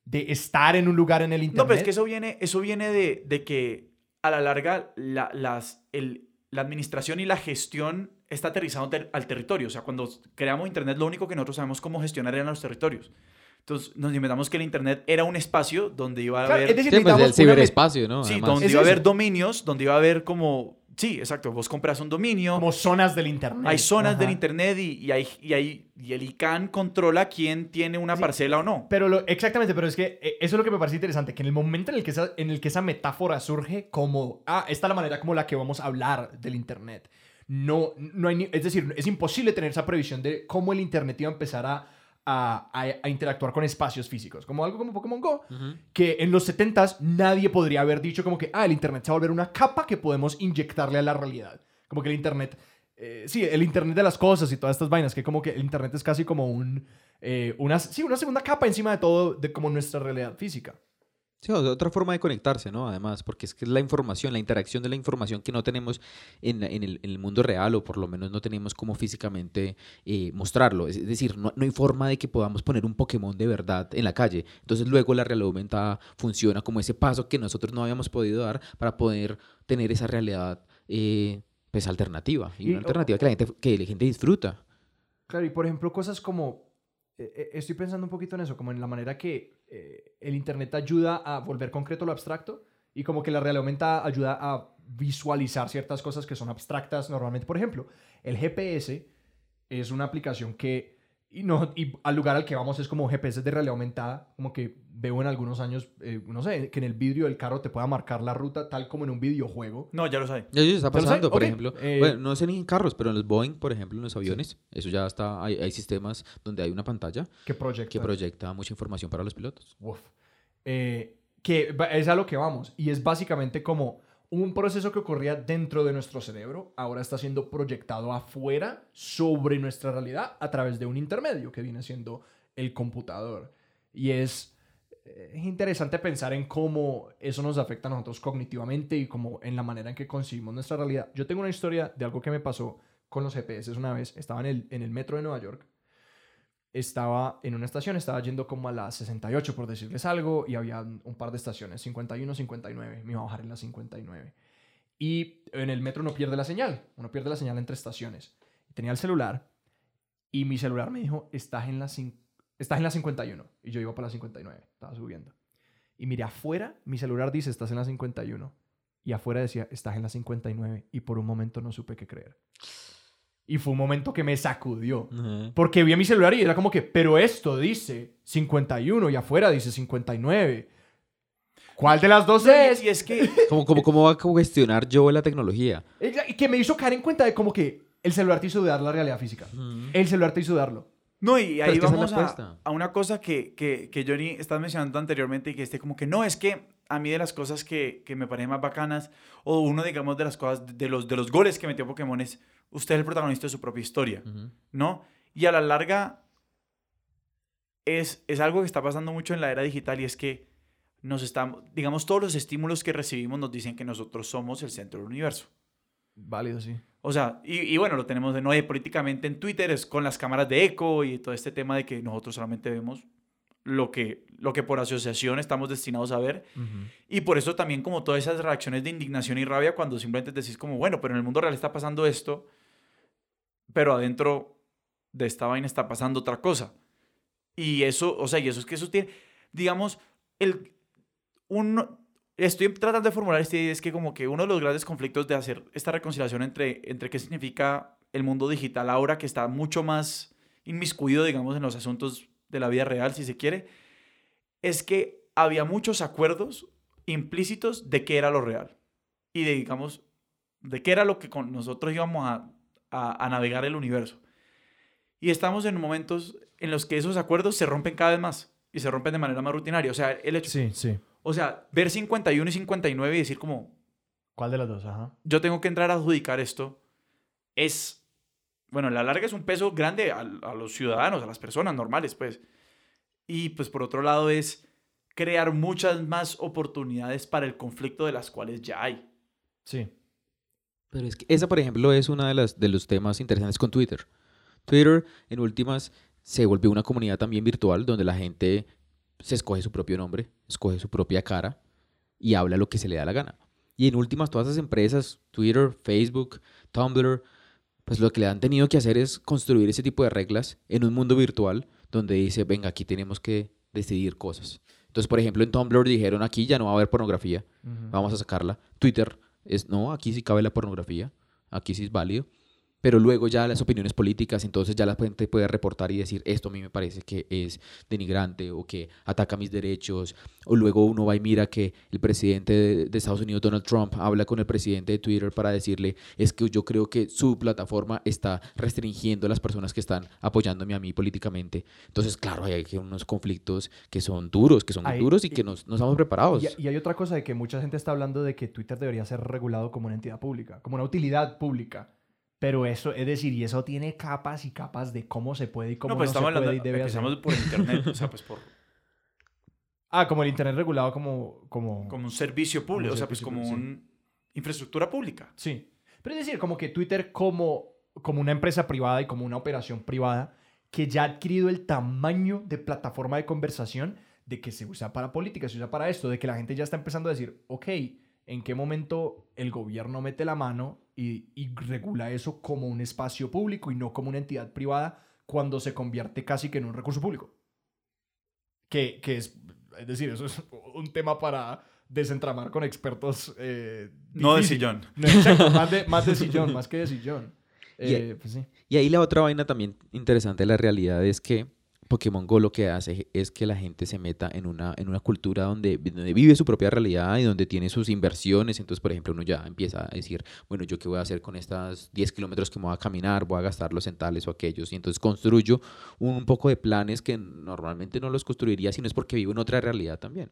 de estar en un lugar en el Internet. No, pero es que eso viene, eso viene de, de que a la larga la, las, el, la administración y la gestión está aterrizado ter- al territorio. O sea, cuando creamos Internet, lo único que nosotros sabemos cómo gestionar eran los territorios. Entonces nos inventamos que el Internet era un espacio donde iba a Claro, haber... es decir, Sí, pues el ciberespacio, ¿no? Sí, Además. donde Es iba a haber dominios, donde iba a haber como... Sí, exacto. Vos compras un dominio, como zonas del internet. hay zonas del internet y, y, hay, y, hay, y el ICANN controla quién tiene una Sí. parcela o no. Pero lo- exactamente, pero es que eh, eso es lo que me parece interesante, que en el momento en el que esa, en el que esa metáfora surge como, ah, esta es la manera como la que vamos a hablar del internet. No, no hay ni- es decir, es imposible tener esa previsión de cómo el internet iba a empezar a, a- a- a interactuar con espacios físicos, como algo como Pokémon Go. Que en los 70s nadie podría haber dicho como que, ah, el Internet se va a volver una capa que podemos inyectarle a la realidad. Como que el Internet, eh, sí, el Internet de las cosas y todas estas vainas, que como que el Internet es casi como un, eh, una, sí, una segunda capa encima de todo, de como nuestra realidad física. Sí, otra forma de conectarse, ¿no? Además, porque es que es la información, la interacción de la información que no tenemos en, en el, en el mundo real, o por lo menos no tenemos como físicamente eh, mostrarlo. Es decir, no, no hay forma de que podamos poner un Pokémon de verdad en la calle. Entonces, luego la realidad aumentada funciona como ese paso que nosotros no habíamos podido dar para poder tener esa realidad, eh, pues, alternativa. Y, Y, una alternativa que la gente, que la gente disfruta. Claro, y por ejemplo, cosas como. Eh, eh, estoy pensando un poquito en eso, como en la manera que eh, el Internet ayuda a volver concreto lo abstracto y como que la realidad aumentada ayuda a visualizar ciertas cosas que son abstractas normalmente. Por ejemplo, el GPS es una aplicación que. Y, no, y al lugar al que vamos es como GPS de realidad aumentada, como que veo en algunos años, eh, no sé, que en el vidrio del carro te pueda marcar la ruta tal como en un videojuego. No, ya lo sabe. Ya eso está ¿Ya sabe? pasando, por ejemplo. eh, bueno, no sé ni en carros, pero en los Boeing, por ejemplo, en los aviones, eso ya está. Hay, hay sistemas donde hay una pantalla Que proyecta. que proyecta mucha información para los pilotos. Uf. Eh, que es a lo que vamos. Y es básicamente como un proceso que ocurría dentro de nuestro cerebro, ahora está siendo proyectado afuera sobre nuestra realidad a través de un intermedio que viene siendo el computador. Y es, eh, es interesante pensar en cómo eso nos afecta a nosotros cognitivamente y como en la manera en que concibimos nuestra realidad. Yo tengo una historia de algo que me pasó con los GPS una vez. Estaba en el, en el metro de Nueva York estaba en una estación, estaba yendo como a las 68 por decirles algo, y había un par de estaciones, 51, 59, me iba a bajar en la 59. Y en el metro uno pierde la señal, uno pierde la señal entre estaciones. Tenía el celular y mi celular me dijo, estás en la, estás en la 51. Y yo iba para la 59, estaba subiendo. Y miré afuera, mi celular dice, estás en la 51. Y afuera decía, estás en la 59. Y por un momento no supe qué creer. Y fue un momento que me sacudió. Porque vi a mi celular y era como que, pero esto dice 51 y afuera dice 59. ¿Cuál de las dos No, es? y es que ¿Cómo, cómo, ¿Cómo va a cuestionar yo la tecnología? Y que me hizo caer en cuenta de como que el celular te hizo dudar la realidad física. El celular te hizo dudarlo. No, y ahí vamos a, a una cosa que, que, que Johnny estás mencionando anteriormente y que esté como que no, es que a mí de las cosas que, que me parecen más bacanas, o uno, digamos, de las cosas, de los, de los goles que metió Pokémon es, usted es el protagonista de su propia historia, Ujú. ¿no? Y a la larga es, es algo que está pasando mucho en la era digital y es que nos estamos, digamos, todos los estímulos que recibimos nos dicen que nosotros somos el centro del universo. Válido, sí. O sea, y, y bueno, lo tenemos de nuevo políticamente en Twitter, es con las cámaras de eco y todo este tema de que nosotros solamente vemos lo que, lo que por asociación estamos destinados a ver. Y por eso también como todas esas reacciones de indignación y rabia cuando simplemente decís como, bueno, pero en el mundo real está pasando esto, pero adentro de esta vaina está pasando otra cosa. Y eso, o sea, y eso es que eso tiene, digamos, el, un, estoy tratando de formular esta idea, es que como que uno de los grandes conflictos de hacer esta reconciliación entre, entre qué significa el mundo digital ahora que está mucho más inmiscuido, digamos, en los asuntos de la vida real, si se quiere, es que había muchos acuerdos implícitos de qué era lo real y de, digamos, de qué era lo que con nosotros íbamos a, a, a navegar el universo. Y estamos en momentos en los que esos acuerdos se rompen cada vez más y se rompen de manera más rutinaria. O sea, el hecho, Sí, sí. o sea, ver 51 y 59 y decir como, ¿Cuál de las dos? Ajá. yo tengo que entrar a adjudicar esto, es, bueno, a la larga es un peso grande a, a los ciudadanos, a las personas normales, pues. Y pues por otro lado es crear muchas más oportunidades para el conflicto de las cuales ya hay. Sí. Pero es que esa, por ejemplo, es uno de, las, de los temas interesantes con Twitter. Twitter, en últimas, se volvió una comunidad también virtual donde la gente se escoge su propio nombre, escoge su propia cara y habla lo que se le da la gana. Y en últimas, todas esas empresas, Twitter, Facebook, Tumblr, pues lo que le han tenido que hacer es construir ese tipo de reglas en un mundo virtual donde dice, venga, aquí tenemos que decidir cosas. Entonces, por ejemplo, en Tumblr dijeron, aquí ya no va a haber pornografía, vamos a sacarla. Twitter es, no, aquí sí cabe la pornografía, aquí sí es válido. Pero luego ya las opiniones políticas, entonces ya la gente puede reportar y decir, esto a mí me parece que es denigrante o que ataca mis derechos. O luego uno va y mira que el presidente de, Estados Unidos, Donald Trump, habla con el presidente de Twitter para decirle, es que yo creo que su plataforma está restringiendo a las personas que están apoyándome a mí políticamente. Entonces, claro, hay unos conflictos que son duros, que son Hay- duros y que nos, no estamos preparados. Y, y hay otra cosa de que mucha gente está hablando de que Twitter debería ser regulado como una entidad pública, como una utilidad pública. Pero eso, es decir, y eso tiene capas y capas de cómo se puede y cómo no, no, pues se estamos puede y hablando, debe empezamos hacer. por internet, o sea, pues por, Ah, como el internet regulado como... como... como un servicio público, o sea, pues como público, una infraestructura pública. Sí. Pero es decir, como que Twitter como, como una empresa privada y como una operación privada que ya ha adquirido el tamaño de plataforma de conversación de que se usa para política, se usa para esto, de que la gente ya está empezando a decir, ok, ¿en qué momento el gobierno mete la mano y, y regula eso como un espacio público y no como una entidad privada cuando se convierte casi que en un recurso público? Que, que es, es decir, eso es un tema para desentramar con expertos. eh, No de sillón. No, exacto, más de, más de sillón, más que de sillón. Y- Eh, pues sí. Y ahí la otra vaina también interesante de la realidad es que Pokémon Go lo que hace es que la gente se meta en una, en una cultura donde, donde vive su propia realidad y donde tiene sus inversiones. Entonces, por ejemplo, uno ya empieza a decir, bueno, ¿yo qué voy a hacer con estas 10 kilómetros que me voy a caminar? Voy a gastarlos en tales o aquellos. Y entonces construyo un poco de planes que normalmente no los construiría si no es porque vivo en otra realidad también.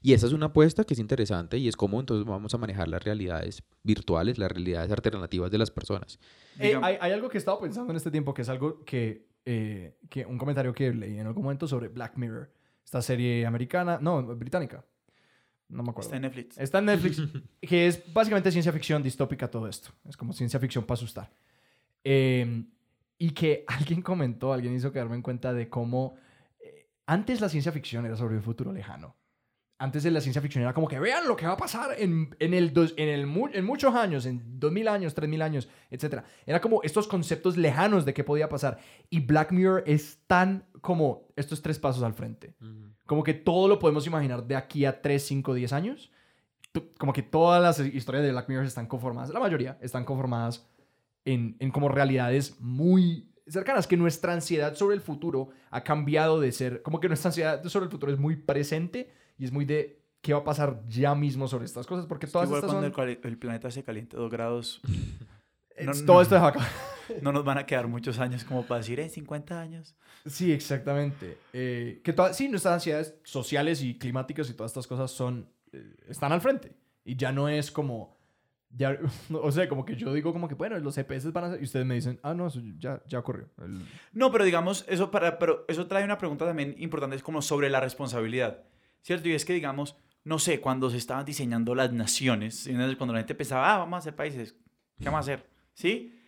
Y esa es una apuesta que es interesante y es cómo entonces vamos a manejar las realidades virtuales, las realidades alternativas de las personas. Eh, hay, hay algo que he estado pensando en este tiempo que es algo que, eh, que un comentario que leí en algún momento sobre Black Mirror, esta serie americana, no, británica, no me acuerdo. Está en Netflix. Está en Netflix, que es básicamente ciencia ficción distópica todo esto. Es como ciencia ficción para asustar. Eh, y que alguien comentó, alguien hizo quedarme en cuenta de cómo eh, antes la ciencia ficción era sobre un futuro lejano. Antes de la ciencia ficción era como que vean lo que va a pasar en, en, el dos- en, el, mu- en muchos años, en 2000 años, 3000 años, etc. Era como estos conceptos lejanos de qué podía pasar. Y Black Mirror es tan como estos tres pasos al frente. Como que todo lo podemos imaginar de aquí a 3, 5, 10 años. Como que todas las historias de Black Mirror están conformadas, la mayoría están conformadas en, en como realidades muy cercanas, que nuestra ansiedad sobre el futuro ha cambiado de ser, como que nuestra ansiedad sobre el futuro es muy presente y es muy de qué va a pasar ya mismo sobre estas cosas, porque todas Igual estas cuando son... el, planeta se caliente dos grados, eh, no, todo no. esto es acá. no nos van a quedar muchos años como para decir, en 50 años. Sí, exactamente. Eh, que todas, sí, nuestras ansiedades sociales y climáticas y todas estas cosas son, eh, están al frente. Y ya no es como, ya, o sea, como que yo digo como que, bueno, los EPS van a ser, y ustedes me dicen, ah, no, eso ya, ya ocurrió. El- No, pero digamos, eso, para, pero eso trae una pregunta también importante, es como sobre la responsabilidad, ¿cierto? Y es que, digamos, no sé, cuando se estaban diseñando las naciones, cuando la gente pensaba, ah, vamos a hacer países, ¿qué vamos a hacer? ¿Sí?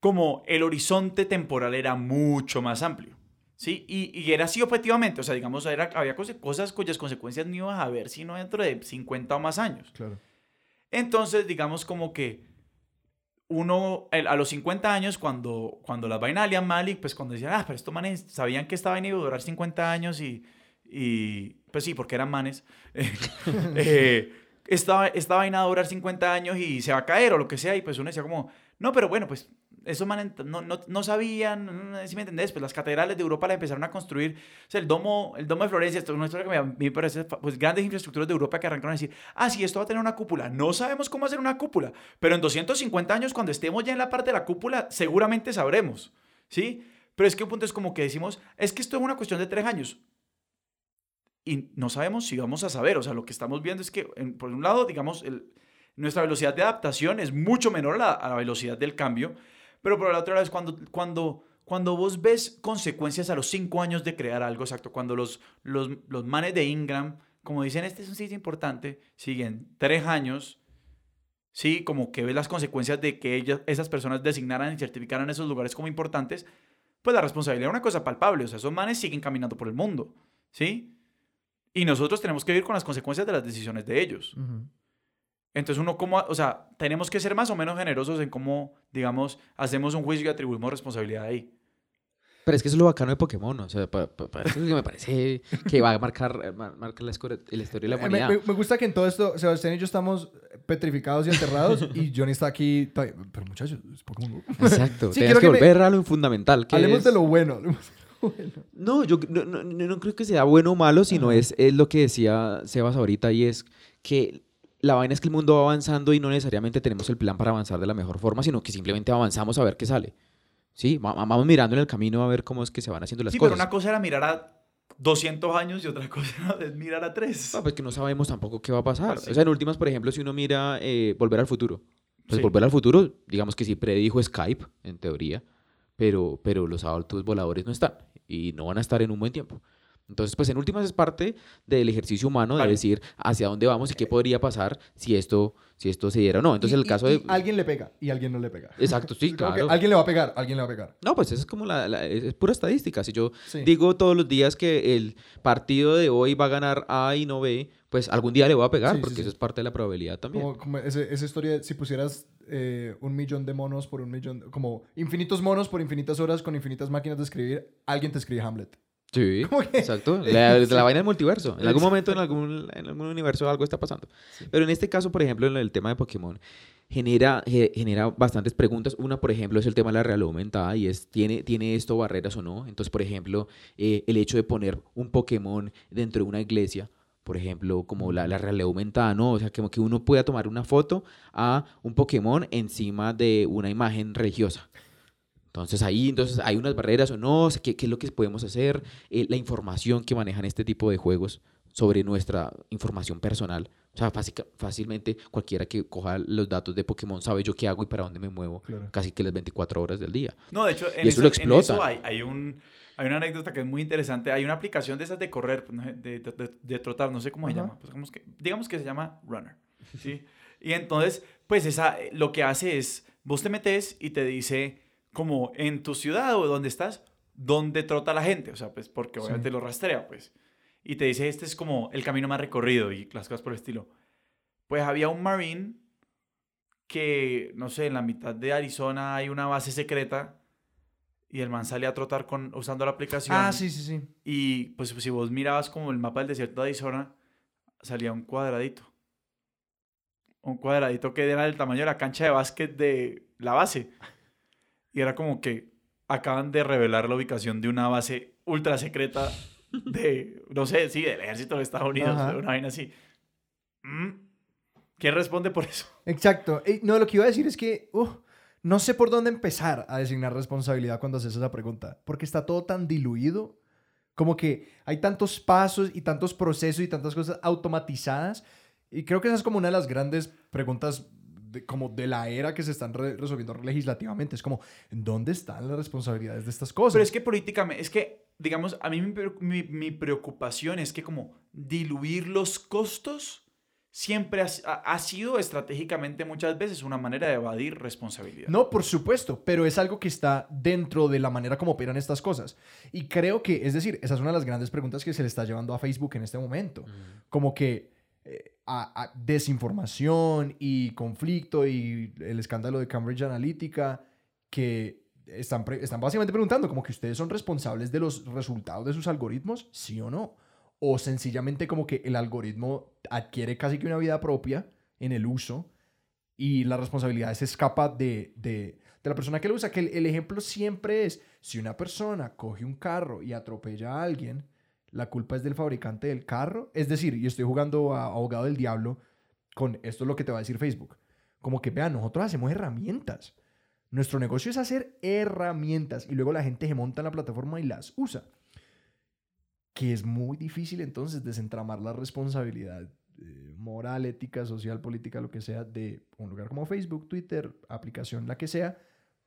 Como el horizonte temporal era mucho más amplio, ¿sí? Y, y era así objetivamente, o sea, digamos, era, había cosas cuyas consecuencias no ibas a ver sino dentro de 50 o más años. Claro. Entonces, digamos como que uno, el- a los 50 años, cuando, cuando las vainas salían mal y pues cuando decían, ah, pero estos manes sabían que esta vaina iba a durar 50 años y, y pues sí, porque eran manes, eh, esta, esta vaina va a durar 50 años y se va a caer o lo que sea, y pues uno decía como, no, pero bueno, pues esos manes no, no, no sabían, si me entendés, pues las catedrales de Europa las empezaron a construir, o sea, el domo, el domo de Florencia, esto es una historia que me, me parece, pues grandes infraestructuras de Europa que arrancaron a decir, ah, sí, esto va a tener una cúpula, no sabemos cómo hacer una cúpula, pero en 250 años, cuando estemos ya en la parte de la cúpula, seguramente sabremos, ¿sí? Pero es que un punto es como que decimos, es que esto es una cuestión de tres años, y no sabemos si vamos a saber. O sea, lo que estamos viendo es que, en- por un lado, digamos, el- nuestra velocidad de adaptación es mucho menor a la, a la velocidad del cambio, pero por otro lado es cuando, cuando, cuando vos ves consecuencias a los cinco años de crear algo, exacto, cuando los, los, los manes de Ingram, como dicen, este es un sitio importante, siguen tres años, sí, como que ves las consecuencias de que ellas, esas personas designaran y certificaran esos lugares como importantes, pues la responsabilidad es una cosa palpable, o sea, esos manes siguen caminando por el mundo, ¿sí? Y nosotros tenemos que vivir con las consecuencias de las decisiones de ellos. Entonces uno como, o sea, tenemos que ser más o menos generosos en cómo, digamos, hacemos un juicio y atribuimos responsabilidad ahí. Pero es que eso es lo bacano de Pokémon, o sea, pa- pa- pa- eso es que me parece que va a marcar, eh, mar- marcar la, la historia de la Eh, Me, humanidad. me- me gusta que en todo esto, Sebastián y yo estamos petrificados y enterrados y Johnny está aquí. Pero muchachos, es Pokémon. Exacto, Sí, tenías quiero que que me- volver a lo fundamental. Que Hablemos es- de lo bueno. bueno. No, yo no, no- no- no creo que sea bueno o malo, sino es, es lo que decía Sebas ahorita y es que la vaina es que el mundo va avanzando y no necesariamente tenemos el plan para avanzar de la mejor forma, sino que simplemente avanzamos a ver qué sale. Sí, Va- va- vamos mirando en el camino a ver cómo es que se van haciendo las sí, pero cosas. una cosa era mirar a 200 años y otra cosa era mirar a 3. Ah, pues que no sabemos tampoco qué va a pasar. Pues sí. O sea, en últimas, por ejemplo, si uno mira eh, Volver al Futuro. Pues Sí. Volver al Futuro, digamos que sí predijo Skype, en teoría, pero, pero los autos voladores no están y no van a estar en un buen tiempo. Entonces, pues en últimas es parte del ejercicio humano de Vale. decir hacia dónde vamos y qué podría pasar si esto, si esto se diera o no. Entonces, Y- el caso y- de... alguien le pega y alguien no le pega. Exacto, sí, claro. alguien le va a pegar, alguien le va a pegar. No, pues eso es como la, la- es pura estadística. Si yo Sí. digo todos los días que el partido de hoy va a ganar A y no B, pues algún día le voy a pegar, sí, porque sí. eso es parte de la probabilidad también. Como, como ese- esa historia, de si pusieras eh, un millón de monos por un millón, como infinitos monos por infinitas horas con infinitas máquinas de escribir, alguien te escribe Hamlet. Sí, exacto. La, Sí. vaina del multiverso. En algún momento, en algún, en algún universo, algo está pasando. Pero en este caso, por ejemplo, en el tema de Pokémon, genera, ge- genera bastantes preguntas. Una, por ejemplo, es el tema de la realidad aumentada y es, ¿tiene, ¿tiene esto barreras o no? Entonces, por ejemplo, eh, el hecho de poner un Pokémon dentro de una iglesia, por ejemplo, como la, la realidad aumentada, ¿no? O sea, como que uno pueda tomar una foto a un Pokémon encima de una imagen religiosa. Entonces ahí entonces hay unas barreras o no, O sea, ¿qué, qué es lo que podemos hacer? Eh, la información que manejan este tipo de juegos sobre nuestra información personal. O sea, fácica- fácilmente cualquiera que coja los datos de Pokémon sabe yo qué hago y para dónde me muevo Claro. casi que las 24 horas del día. No, de hecho, en Y eso eso, lo en explota. eso hay, hay, un, hay una anécdota que es muy interesante. Hay una aplicación de esas de correr, pues, de, de- de- de trotar, no sé cómo se Ajá. llama. Pues, digamos, que, digamos que se llama Runner. ¿sí? Y entonces, pues esa, lo que hace es, vos te metes y te dice, como en tu ciudad o donde estás, dónde trota la gente. O sea, pues porque Sí. obviamente lo rastrea, pues. Y te dice, este es como el camino más recorrido y las cosas por el estilo. Pues había un marine que, no sé, en la mitad de Arizona hay una base secreta y el man sale a trotar con, usando la aplicación. Ah, sí, sí, sí. Y pues si vos mirabas como el mapa del desierto de Arizona, salía un cuadradito. Un cuadradito que era del tamaño de la cancha de básquet de la base. Y era como que acaban de revelar la ubicación de una base ultra secreta de, no sé, sí, del ejército de Estados Unidos, Ajá. una vaina así. Mm. ¿Qué responde por eso? Exacto. No, lo que iba a decir es que uh, no sé por dónde empezar a designar responsabilidad cuando haces esa pregunta, porque está todo tan diluido, como que hay tantos pasos y tantos procesos y tantas cosas automatizadas, y creo que esa es como una de las grandes preguntas de, como de la era que se están re- resolviendo legislativamente. Es como, ¿dónde están las responsabilidades de estas cosas? Pero es que políticamente, es que, digamos, a mí mi, mi- mi preocupación es que como diluir los costos siempre ha, ha- sido estratégicamente muchas veces una manera de evadir responsabilidad. No, por supuesto, pero es algo que está dentro de la manera como operan estas cosas. Y creo que, es decir, esa es una de las grandes preguntas que se le está llevando a Facebook en este momento. Como que eh, a- desinformación y conflicto y el escándalo de Cambridge Analytica que están, están básicamente preguntando como que ustedes son responsables de los resultados de sus algoritmos, sí o no. O sencillamente como que el algoritmo adquiere casi que una vida propia en el uso y la responsabilidad se escapa de, de, de la persona que lo usa. Que el, el ejemplo siempre es, si una persona coge un carro y atropella a alguien, la culpa es del fabricante del carro. Es decir, y estoy jugando a abogado del diablo con esto es lo que te va a decir Facebook. Como que, vean, nosotros hacemos herramientas. Nuestro negocio es hacer herramientas y luego la gente se monta en la plataforma y las usa. Que es muy difícil entonces desentramar la responsabilidad eh, moral, ética, social, política, lo que sea, de un lugar como Facebook, Twitter, aplicación, la que sea,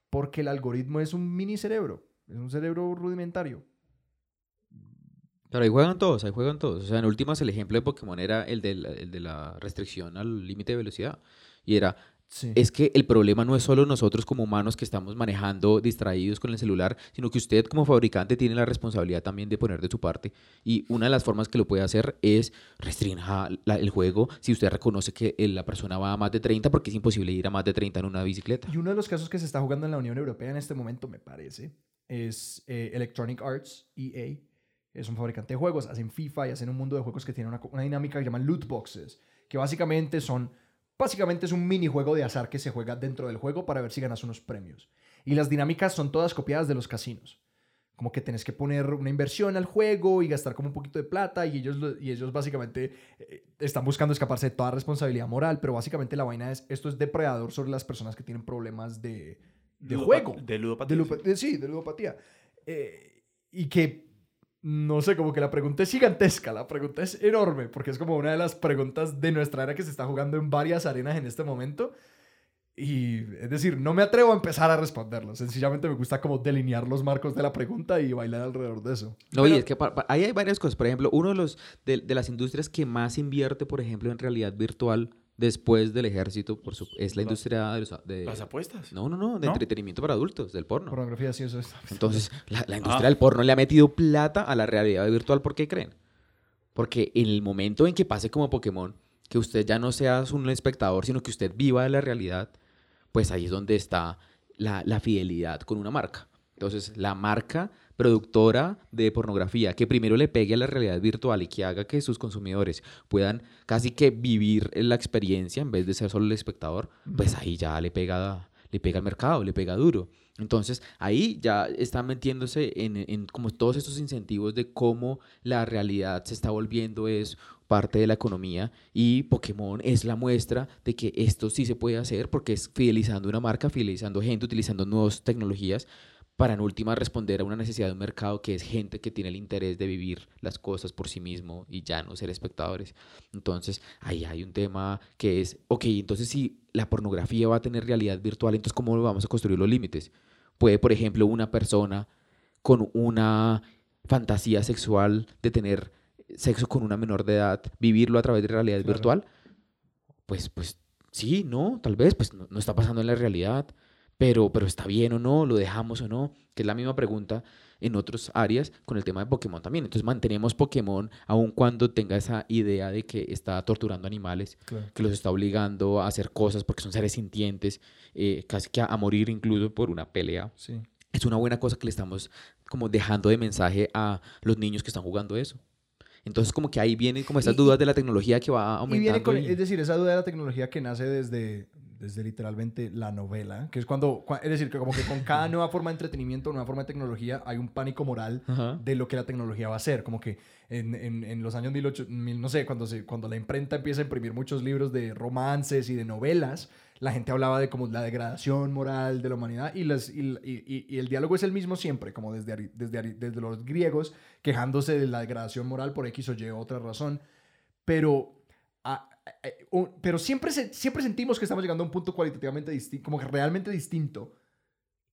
porque el algoritmo es un mini cerebro, es un cerebro rudimentario. Pero ahí juegan todos, ahí juegan todos. O sea, en últimas el ejemplo de Pokémon era el de la, el de la restricción al límite de velocidad. Y era, Sí. es que el problema no es solo nosotros como humanos que estamos manejando distraídos con el celular, sino que usted como fabricante tiene la responsabilidad también de poner de su parte. Y una de las formas que lo puede hacer es restrinja la- el juego si usted reconoce que eh, la persona va a más de 30, porque es imposible ir a más de 30 en una bicicleta. Y uno de los casos que se está jugando en la Unión Europea en este momento, me parece, es eh, Electronic Arts, EA. Es un fabricante de juegos, hacen FIFA y hacen un mundo de juegos que tiene una, una dinámica que llaman loot boxes, que básicamente son, básicamente es un minijuego de azar que se juega dentro del juego para ver si ganas unos premios. Y las dinámicas son todas copiadas de los casinos. Como que tenés que poner una inversión al juego y gastar como un poquito de plata y ellos, lo- y ellos básicamente eh, están buscando escaparse de toda responsabilidad moral, pero básicamente la vaina es, esto es depredador sobre las personas que tienen problemas de, de Ludopa- juego. De ludopatía. De lupa- de- sí, de ludopatía. Eh, y que, no sé, como que la pregunta es gigantesca, la pregunta es enorme, porque es como una de las preguntas de nuestra era que se está jugando en varias arenas en este momento. Y es decir, no me atrevo a empezar a responderlo. Sencillamente me gusta como delinear los marcos de la pregunta y bailar alrededor de eso. No, y es que pa- pa- ahí hay varias cosas. Por ejemplo, uno de, los, de, de las industrias que más invierte, por ejemplo, en realidad virtual después del ejército, por su- es la Las- industria de los... de- Las apuestas. no, no, no, de ¿No? entretenimiento para adultos, del porno. Pornografía, sí, eso es. Entonces, la, la industria Ah. del porno le ha metido plata a la realidad virtual. ¿Por qué creen? Porque en el momento en que pase como Pokémon, que usted ya no sea un espectador, sino que usted viva de la realidad, pues ahí es donde está la, la fidelidad con una marca. Entonces, la marca productora de pornografía que primero le pegue a la realidad virtual y que haga que sus consumidores puedan casi que vivir la experiencia en vez de ser solo el espectador, pues ahí ya le pega, le pega al mercado, le pega duro. Entonces, ahí ya están metiéndose en, en como todos estos incentivos de cómo la realidad se está volviendo es parte de la economía y Pokémon es la muestra de que esto sí se puede hacer porque es fidelizando una marca, fidelizando gente, utilizando nuevas tecnologías para en última responder a una necesidad de un mercado que es gente que tiene el interés de vivir las cosas por sí mismo y ya no ser espectadores. Entonces, ahí hay un tema que es, ok, entonces si la pornografía va a tener realidad virtual, entonces ¿cómo vamos a construir los límites? Puede, por ejemplo, una persona con una fantasía sexual de tener sexo con una menor de edad, vivirlo a través de realidad Claro. virtual? Pues, pues sí, no, tal vez, pues no, no está pasando en la realidad, pero, pero está bien o no, lo dejamos o no, que es la misma pregunta en otras áreas con el tema de Pokémon también. Entonces mantenemos Pokémon aun cuando tenga esa idea de que está torturando animales, Claro. que los está obligando a hacer cosas porque son seres sintientes, eh, casi que a, a morir incluso por una pelea. Sí. Es una buena cosa que le estamos como dejando de mensaje a los niños que están jugando eso. Entonces como que ahí vienen como esas dudas de la tecnología que va Y aumentando. viene con, y- es decir, esa duda de la tecnología que nace desde, desde literalmente la novela, que es cuando, cua- es decir, que como que con cada nueva forma de entretenimiento, nueva forma de tecnología, hay un pánico moral Ajá. de lo que la tecnología va a hacer. Como que en, en, en los años 18, mil- no sé, cuando, se, cuando la imprenta empieza a imprimir muchos libros de romances y de novelas, la gente hablaba de como la degradación moral de la humanidad y, las, y, y- y- y el diálogo es el mismo siempre, como desde, desde, desde los griegos, quejándose de la degradación moral por X o Y otra razón. Pero, pero siempre, siempre sentimos que estamos llegando a un punto cualitativamente distinto, como que realmente distinto,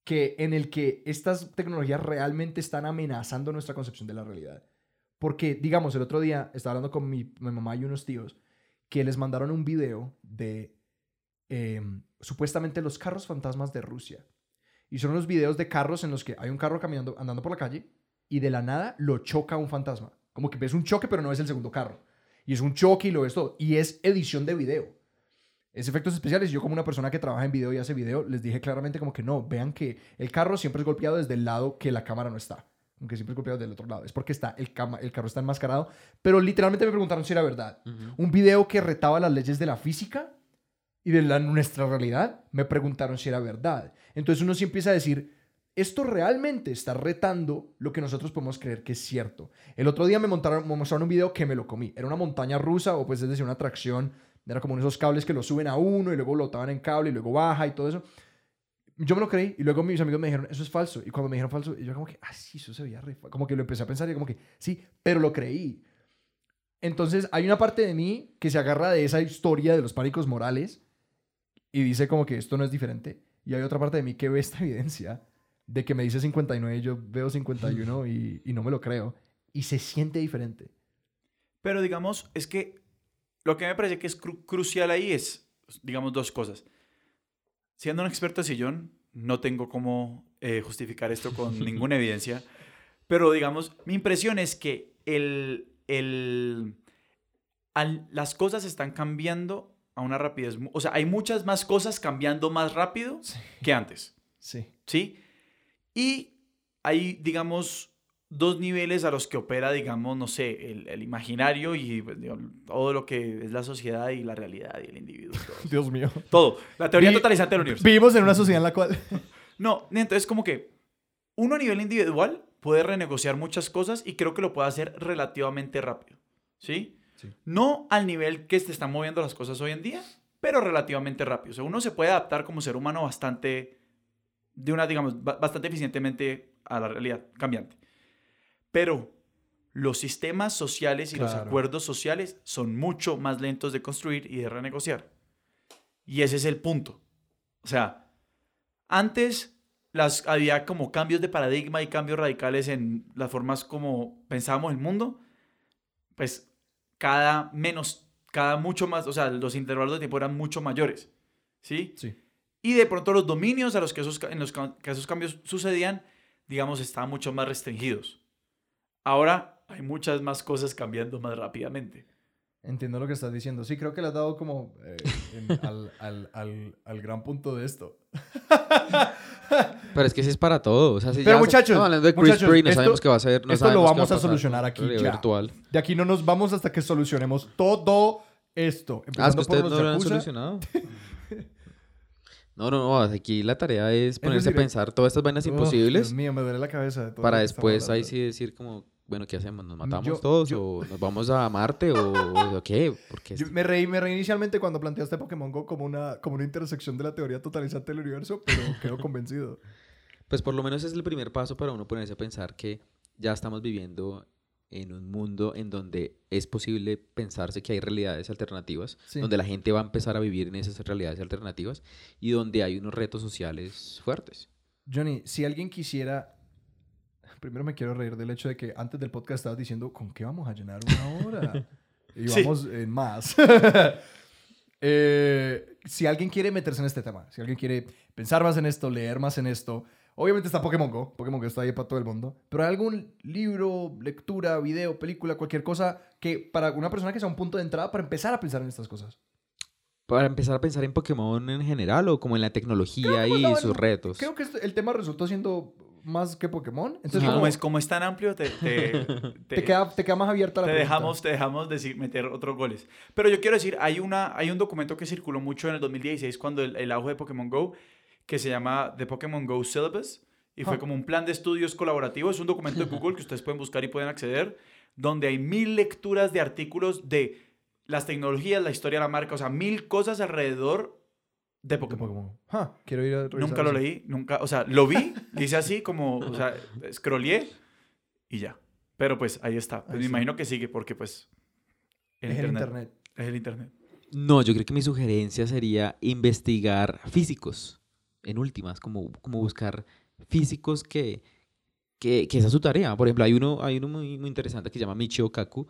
que en el que estas tecnologías realmente están amenazando nuestra concepción de la realidad. Porque, digamos, el otro día estaba hablando con mi, mamá y unos tíos que les mandaron un video de em, supuestamente los carros fantasmas de Rusia. Y son unos videos de carros en los que hay un carro caminando, andando por la calle y de la nada lo choca un fantasma. Como que ves un choque, pero no es el segundo carro. Y es un choque y lo ves todo. Y es edición de video. Es efectos especiales. Yo como una persona que trabaja en video y hace video, les dije claramente como que no, vean que el carro siempre es golpeado desde el lado que la cámara no está. Aunque siempre es golpeado del otro lado. Es porque está el, cama- el carro está enmascarado. Pero literalmente me preguntaron si era verdad. Un video que retaba las leyes de la física y de la, nuestra realidad, me preguntaron si era verdad. Entonces uno sí empieza a decir, esto realmente está retando lo que nosotros podemos creer que es cierto. El otro día me, montaron, me mostraron un video que me lo comí. Era una montaña rusa o pues es decir, una atracción. Era como esos cables que lo suben a uno y luego lo ataban en cable y luego baja y todo eso. Yo me lo creí y luego mis amigos me dijeron, eso es falso. Y cuando me dijeron falso, yo como que, ah, sí, eso se veía re fa-". Como que lo empecé a pensar y como que, sí, pero lo creí. Entonces hay una parte de mí que se agarra de esa historia de los pánicos morales y dice como que esto no es diferente. Y hay otra parte de mí que ve esta evidencia de que me dice 59 y yo veo 51 y, y no me lo creo. Y se siente diferente. Pero digamos, es que lo que me parece que es cru- crucial ahí es, digamos, dos cosas. Siendo un experto de sillón, no tengo cómo eh, justificar esto con ninguna evidencia, pero digamos, mi impresión es que el, el, al- las cosas están cambiando a una rapidez, o sea, hay muchas más cosas cambiando más rápido que antes. Sí. ¿sí? Y hay, digamos, dos niveles a los que opera, digamos, no sé, el, el imaginario y pues, digamos, todo lo que es la sociedad y la realidad y el individuo. Todo. Dios mío. Todo. La teoría Vi- totalizante del universo. Vivimos en una sociedad en la cual... No, entonces como que uno a nivel individual puede renegociar muchas cosas y creo que lo puede hacer relativamente rápido, ¿sí? Sí. No al nivel que se están moviendo las cosas hoy en día, pero relativamente rápido. O sea, uno se puede adaptar como ser humano bastante, de una, digamos, ba- bastante eficientemente a la realidad cambiante. Pero los sistemas sociales y los Claro. acuerdos sociales son mucho más lentos de construir y de renegociar. Y ese es el punto. O sea, antes las, había como cambios de paradigma y cambios radicales en las formas como pensábamos el mundo. Pues cada menos, cada mucho más, o sea, los intervalos de tiempo eran mucho mayores. ¿Sí? Sí. Y de pronto los dominios a los que esos, en los que esos cambios sucedían, digamos, estaban mucho más restringidos. Ahora hay muchas más cosas cambiando más rápidamente. Entiendo lo que estás diciendo. Sí, creo que le has dado como eh, en- al, al, al, al gran punto de esto. Pero es que ese es para todo. O sea, si Pero ya muchachos, estamos hablando de Chris muchachos, Pray, no esto- sabemos qué va a hacer. No esto lo vamos va a pasar solucionar aquí ya. virtual. De aquí no nos vamos hasta que solucionemos todo esto. Ah, es que Empezando por los no lo han solucionado. No, no, no. Aquí la tarea es ponerse a pensar todas estas vainas imposibles Dios mío, me duele la cabeza. de todo para después ahí sí decir como, bueno, ¿qué hacemos? ¿Nos matamos Yo- todos yo- o nos vamos a Marte o, o qué? Porque Yo me reí, me reí inicialmente cuando planteaste Pokémon Go como una, como una intersección de la teoría totalizante del universo, pero quedo convencido. Pues por lo menos es el primer paso para uno ponerse a pensar que ya estamos viviendo en un mundo en donde es posible pensarse que hay realidades alternativas, Sí. donde la gente va a empezar a vivir en esas realidades alternativas y donde hay unos retos sociales fuertes. Johnny, si alguien quisiera... Primero me quiero reír del hecho de que antes del podcast estabas diciendo, ¿con qué vamos a llenar una hora? Y Sí. vamos en más. Eh, si alguien quiere meterse en este tema, si alguien quiere pensar más en esto, leer más en esto, obviamente está Pokémon Go, Pokémon Go está ahí para todo el mundo, pero hay algún libro, lectura, video, película, cualquier cosa que para una persona que sea un punto de entrada para empezar a pensar en estas cosas. Para empezar a pensar en Pokémon en general o como en la tecnología y no, sus retos. Creo que el tema resultó siendo más que Pokémon. Entonces, como, es, como es tan amplio, te, te, te, queda, te queda más abierta la te pregunta. dejamos, te dejamos decir, meter otros goles. Pero yo quiero decir, hay, una, hay un documento que circuló mucho en el 2016 cuando el, el auge de Pokémon Go, que se llama The Pokémon Go Syllabus, y fue como un plan de estudios colaborativo. Es un documento de Google que ustedes pueden buscar y pueden acceder, donde hay mil lecturas de artículos de las tecnologías, la historia de la marca, o sea, mil cosas alrededor de De Pokémon. Pokémon. Ah, quiero ir a Nunca lo leí, nunca, o sea, lo vi, hice así como, o sea, scrollé y ya. Pero pues ahí está. Pues Ahí me está. imagino que sigue porque pues Es el internet. es el internet. No, yo creo que mi sugerencia sería investigar físicos, en últimas, como, como buscar físicos que, que, que esa es su tarea. Por ejemplo, hay uno, hay uno muy, muy interesante que se llama Michio Kaku.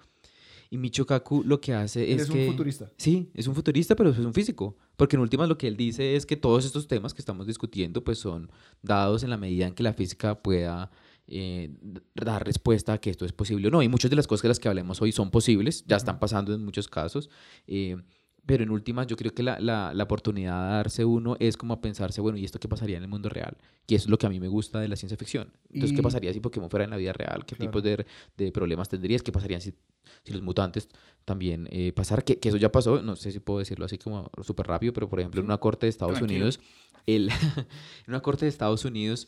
Y Michio Kaku lo que hace es, es que... un futurista. Sí, es un futurista, pero es un físico. Porque en últimas lo que él dice es que todos estos temas que estamos discutiendo pues son dados en la medida en que la física pueda eh, dar respuesta a que esto es posible o no. Y muchas de las cosas de las que hablemos hoy son posibles, ya están pasando en muchos casos. eh, pero en últimas yo creo que la, la, la oportunidad de darse uno es como a pensarse, bueno, ¿y esto qué pasaría en el mundo real? Eso es lo que a mí me gusta de la ciencia ficción. Entonces, Y- ¿qué pasaría si Pokémon fuera en la vida real? ¿Qué Claro. tipos de, de problemas tendrías? ¿Qué pasarían si, si los mutantes también eh, pasar, que, que eso ya pasó, no sé si puedo decirlo así como súper rápido, pero por ejemplo en una corte de Estados Tranquilo. Unidos, el, en una corte de Estados Unidos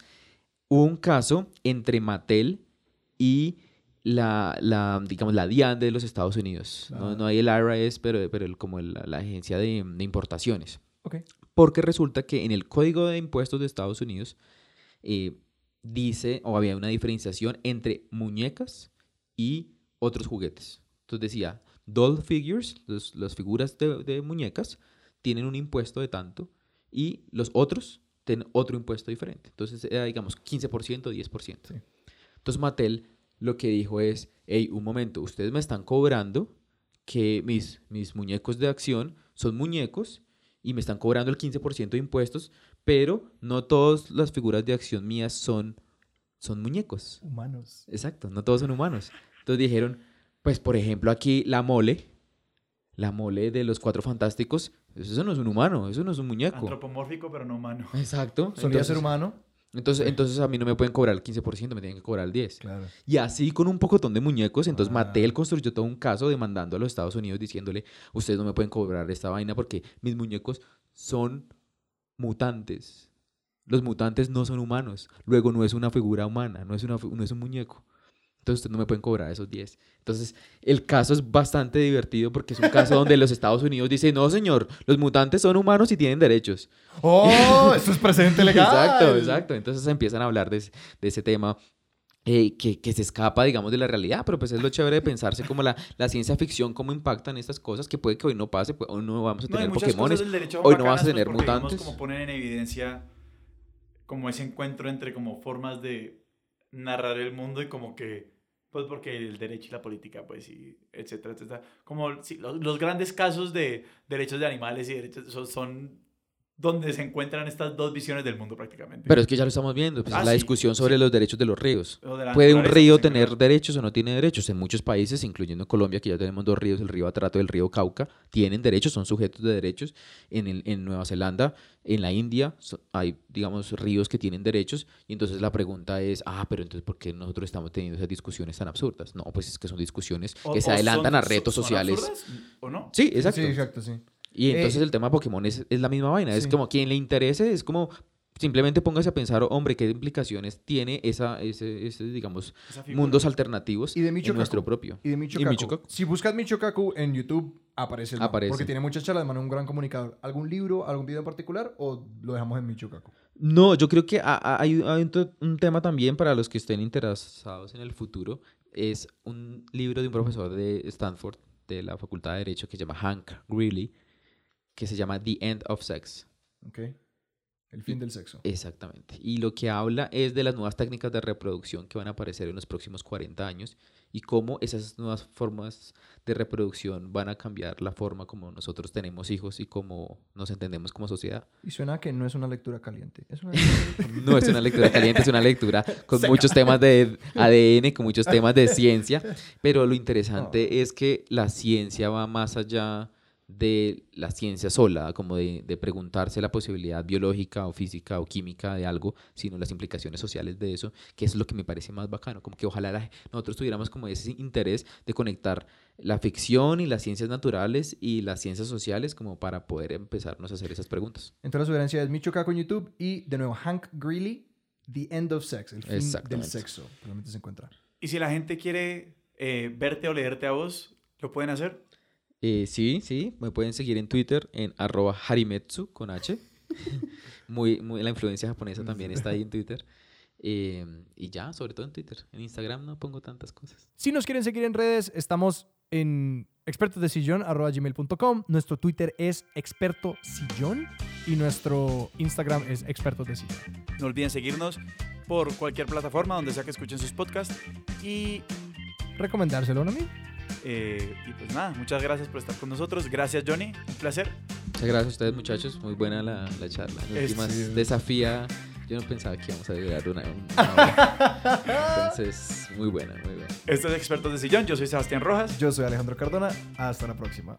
hubo un caso entre Mattel y la, la digamos, la DIAN de los Estados Unidos. No, Claro. no hay el IRS, pero, pero el- como el- la agencia de, de importaciones. Ok. Porque resulta que en el Código de Impuestos de Estados Unidos eh, dice, o había una diferenciación entre muñecas y otros juguetes. Entonces decía, doll figures, los- las figuras de, de muñecas, tienen un impuesto de tanto y los otros tienen otro impuesto diferente. Entonces era, digamos, 15%, 10%. Sí. Entonces Mattel lo que dijo es, hey, un momento, ustedes me están cobrando que mis, mis muñecos de acción son muñecos y me están cobrando el 15% de impuestos, pero no todas las figuras de acción mías son, son muñecos. Humanos. Exacto, no todos son humanos. Entonces dijeron, pues por ejemplo aquí la mole, la mole de los cuatro fantásticos, eso no es un humano, eso no es un muñeco. Antropomórfico, pero no humano. Exacto. Solía ser humano. Entonces, entonces a mí no me pueden cobrar el 15%, me tienen que cobrar el 10%. Claro. Y así con un pocotón de muñecos, entonces Ah. Mattel construyó todo un caso demandando a los Estados Unidos diciéndole, ustedes no me pueden cobrar esta vaina porque mis muñecos son mutantes. Los mutantes no son humanos. Luego no es una figura humana, no es, una, no es un muñeco. Entonces ustedes no me pueden cobrar esos 10. Entonces el caso es bastante divertido porque es un caso donde los Estados Unidos dicen, no señor, los mutantes son humanos y tienen derechos. ¡Oh! Esto es presente legal. Exacto, exacto. Entonces empiezan a hablar de, ese- de ese tema eh, que, que se escapa, digamos, de la realidad, pero pues es lo chévere de pensarse como la, la ciencia ficción, cómo impactan estas cosas, que puede que hoy no pase, pues, hoy no vamos a No, tener Pokémones. derecho hoy no vas a pues, tener mutantes. como ponen en evidencia como ese encuentro entre como formas de narrar el mundo y como que pues porque el derecho y la política pues y etcétera etcétera. Como sí, los, los grandes casos de derechos de animales y derechos son, son donde se encuentran estas dos visiones del mundo prácticamente Pero es que ya lo estamos viendo, pues, Ah, la sí, discusión sobre sí. los derechos de los ríos. De ¿Puede un río en tener derechos o no tiene derechos? En muchos países, incluyendo Colombia, que ya tenemos dos ríos, el río Atrato y el río Cauca, tienen derechos, son sujetos de derechos. En, el- en Nueva Zelanda, en la India, so- hay, digamos, ríos que tienen derechos. Y entonces la pregunta es, ah, pero entonces, ¿por qué nosotros estamos teniendo esas discusiones tan absurdas? No, pues es que son discusiones O- que se adelantan son- a retos son sociales. absurdas, o no Sí, exacto. Sí, exacto, sí. Y entonces Eh, el tema Pokémon es, es la misma vaina. Es como quien le interese, es como simplemente póngase a pensar, hombre, qué implicaciones tiene esa, ese, ese, digamos, mundos alternativos Y de en nuestro propio. Y de Micho Y Kaku. Micho Kaku. Si buscas Micho Kaku en YouTube, aparece el man, Aparece. Porque tiene muchas charlas, man, es un gran comunicador. ¿Algún libro, algún video en particular o lo dejamos en Micho Kaku? No, yo creo que ha- ha- hay, un tema también para los que estén interesados en el futuro. Es un libro de un profesor de Stanford, de la Facultad de Derecho, que se llama Hank Greeley, que se llama The End of Sex. ¿Ok? El fin del sexo. Exactamente. Y lo que habla es de las nuevas técnicas de reproducción que van a aparecer en los próximos 40 años y cómo esas nuevas formas de reproducción van a cambiar la forma como nosotros tenemos hijos y cómo nos entendemos como sociedad. Y suena que no es una lectura caliente. Es una lectura No es una lectura caliente, es una lectura con muchos temas de ADN, con muchos temas de ciencia, pero lo interesante es que la ciencia va más allá de la ciencia sola, como de, de, preguntarse la posibilidad biológica o física o química de algo, sino las implicaciones sociales de eso, que es lo que me parece más bacano, como que ojalá nosotros tuviéramos como ese interés de conectar la ficción y las ciencias naturales y las ciencias sociales como para poder empezarnos a hacer esas preguntas. Entonces la sugerencia es Micho Caco en YouTube y de nuevo Hank Greeley, The End of Sex, el fin del sexo, realmente se encuentra. Y si la gente quiere eh, verte o leerte a vos, ¿lo pueden hacer? Eh, sí, sí, me pueden seguir en Twitter en arroba harimetsu con H. muy, muy, la influencia japonesa también está ahí en Twitter. Eh, y ya, sobre todo en Twitter. En Instagram no pongo tantas cosas. Si nos quieren seguir en redes, estamos en expertosdesillón.com. Nuestro Twitter es expertosillón y nuestro Instagram es expertos de sillón. No olviden seguirnos por cualquier plataforma donde sea que escuchen sus podcasts y recomendárselo a mí. Eh, y pues nada, muchas gracias por estar con nosotros. Gracias, Johnny. Un placer. Muchas gracias a ustedes, muchachos. Muy buena la, la charla. Últimas desafía. Yo no pensaba que íbamos a llegar una, una Entonces, muy buena, muy buena. Estos es Expertos de Sillón. Yo soy Sebastián Rojas. Yo soy Alejandro Cardona. Hasta la próxima.